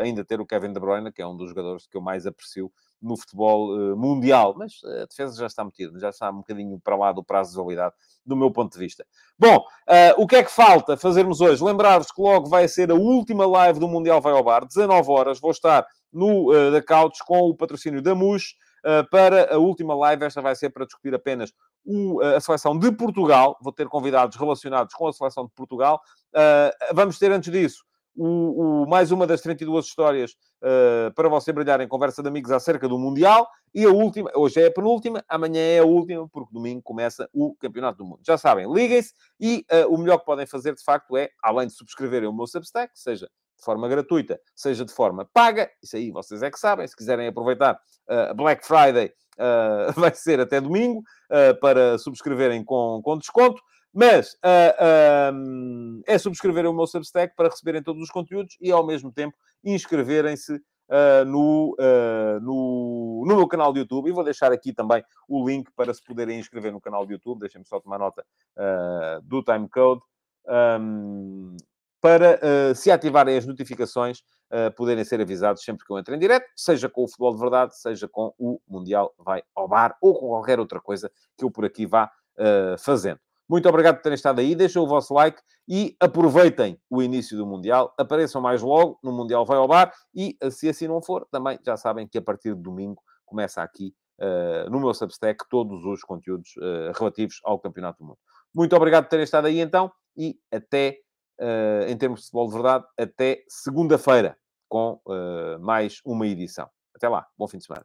ainda ter o Kevin De Bruyne, que é um dos jogadores que eu mais aprecio no futebol uh, mundial, mas a defesa já está metida, já está um bocadinho para lá do prazo de validade, do meu ponto de vista. Bom, uh, o que é que falta fazermos hoje? Lembrar-vos que logo vai ser a última live do Mundial Vai ao Bar, 19 horas, vou estar no uh, da Couch com o patrocínio da MUS, uh, para a última live, esta vai ser para discutir apenas o, a seleção de Portugal, vou ter convidados relacionados com a seleção de Portugal, vamos ter antes disso o, o, mais uma das 32 histórias uh, para você brilhar em conversa de amigos acerca do Mundial. E a última, hoje é a penúltima, amanhã é a última, porque domingo começa o Campeonato do Mundo. Já sabem, liguem-se e uh, o melhor que podem fazer, de facto, é, além de subscreverem o meu Substack, seja de forma gratuita, seja de forma paga, isso aí vocês é que sabem, se quiserem aproveitar uh, Black Friday, vai ser até domingo, para subscreverem com, com desconto. Mas uh, uh, é subscrever o meu Substack para receberem todos os conteúdos e, ao mesmo tempo, inscreverem-se uh, no, no, no meu canal de YouTube. E vou deixar aqui também o link para se poderem inscrever no canal de YouTube. Deixem-me só tomar nota do timecode. Um, para, se ativarem as notificações, poderem ser avisados sempre que eu entre em direto, seja com o futebol de verdade, seja com o Mundial Vai ao Bar ou com qualquer outra coisa que eu por aqui vá fazendo. Muito obrigado por terem estado aí, deixem o vosso like e aproveitem o início do Mundial. Apareçam mais logo no Mundial Vai ao Bar e, se assim não for, também já sabem que a partir de domingo começa aqui uh, no meu Substack todos os conteúdos uh, relativos ao Campeonato do Mundo. Muito obrigado por terem estado aí então e até, uh, em termos de futebol de verdade, até segunda-feira com mais uma edição. Até lá, bom fim de semana.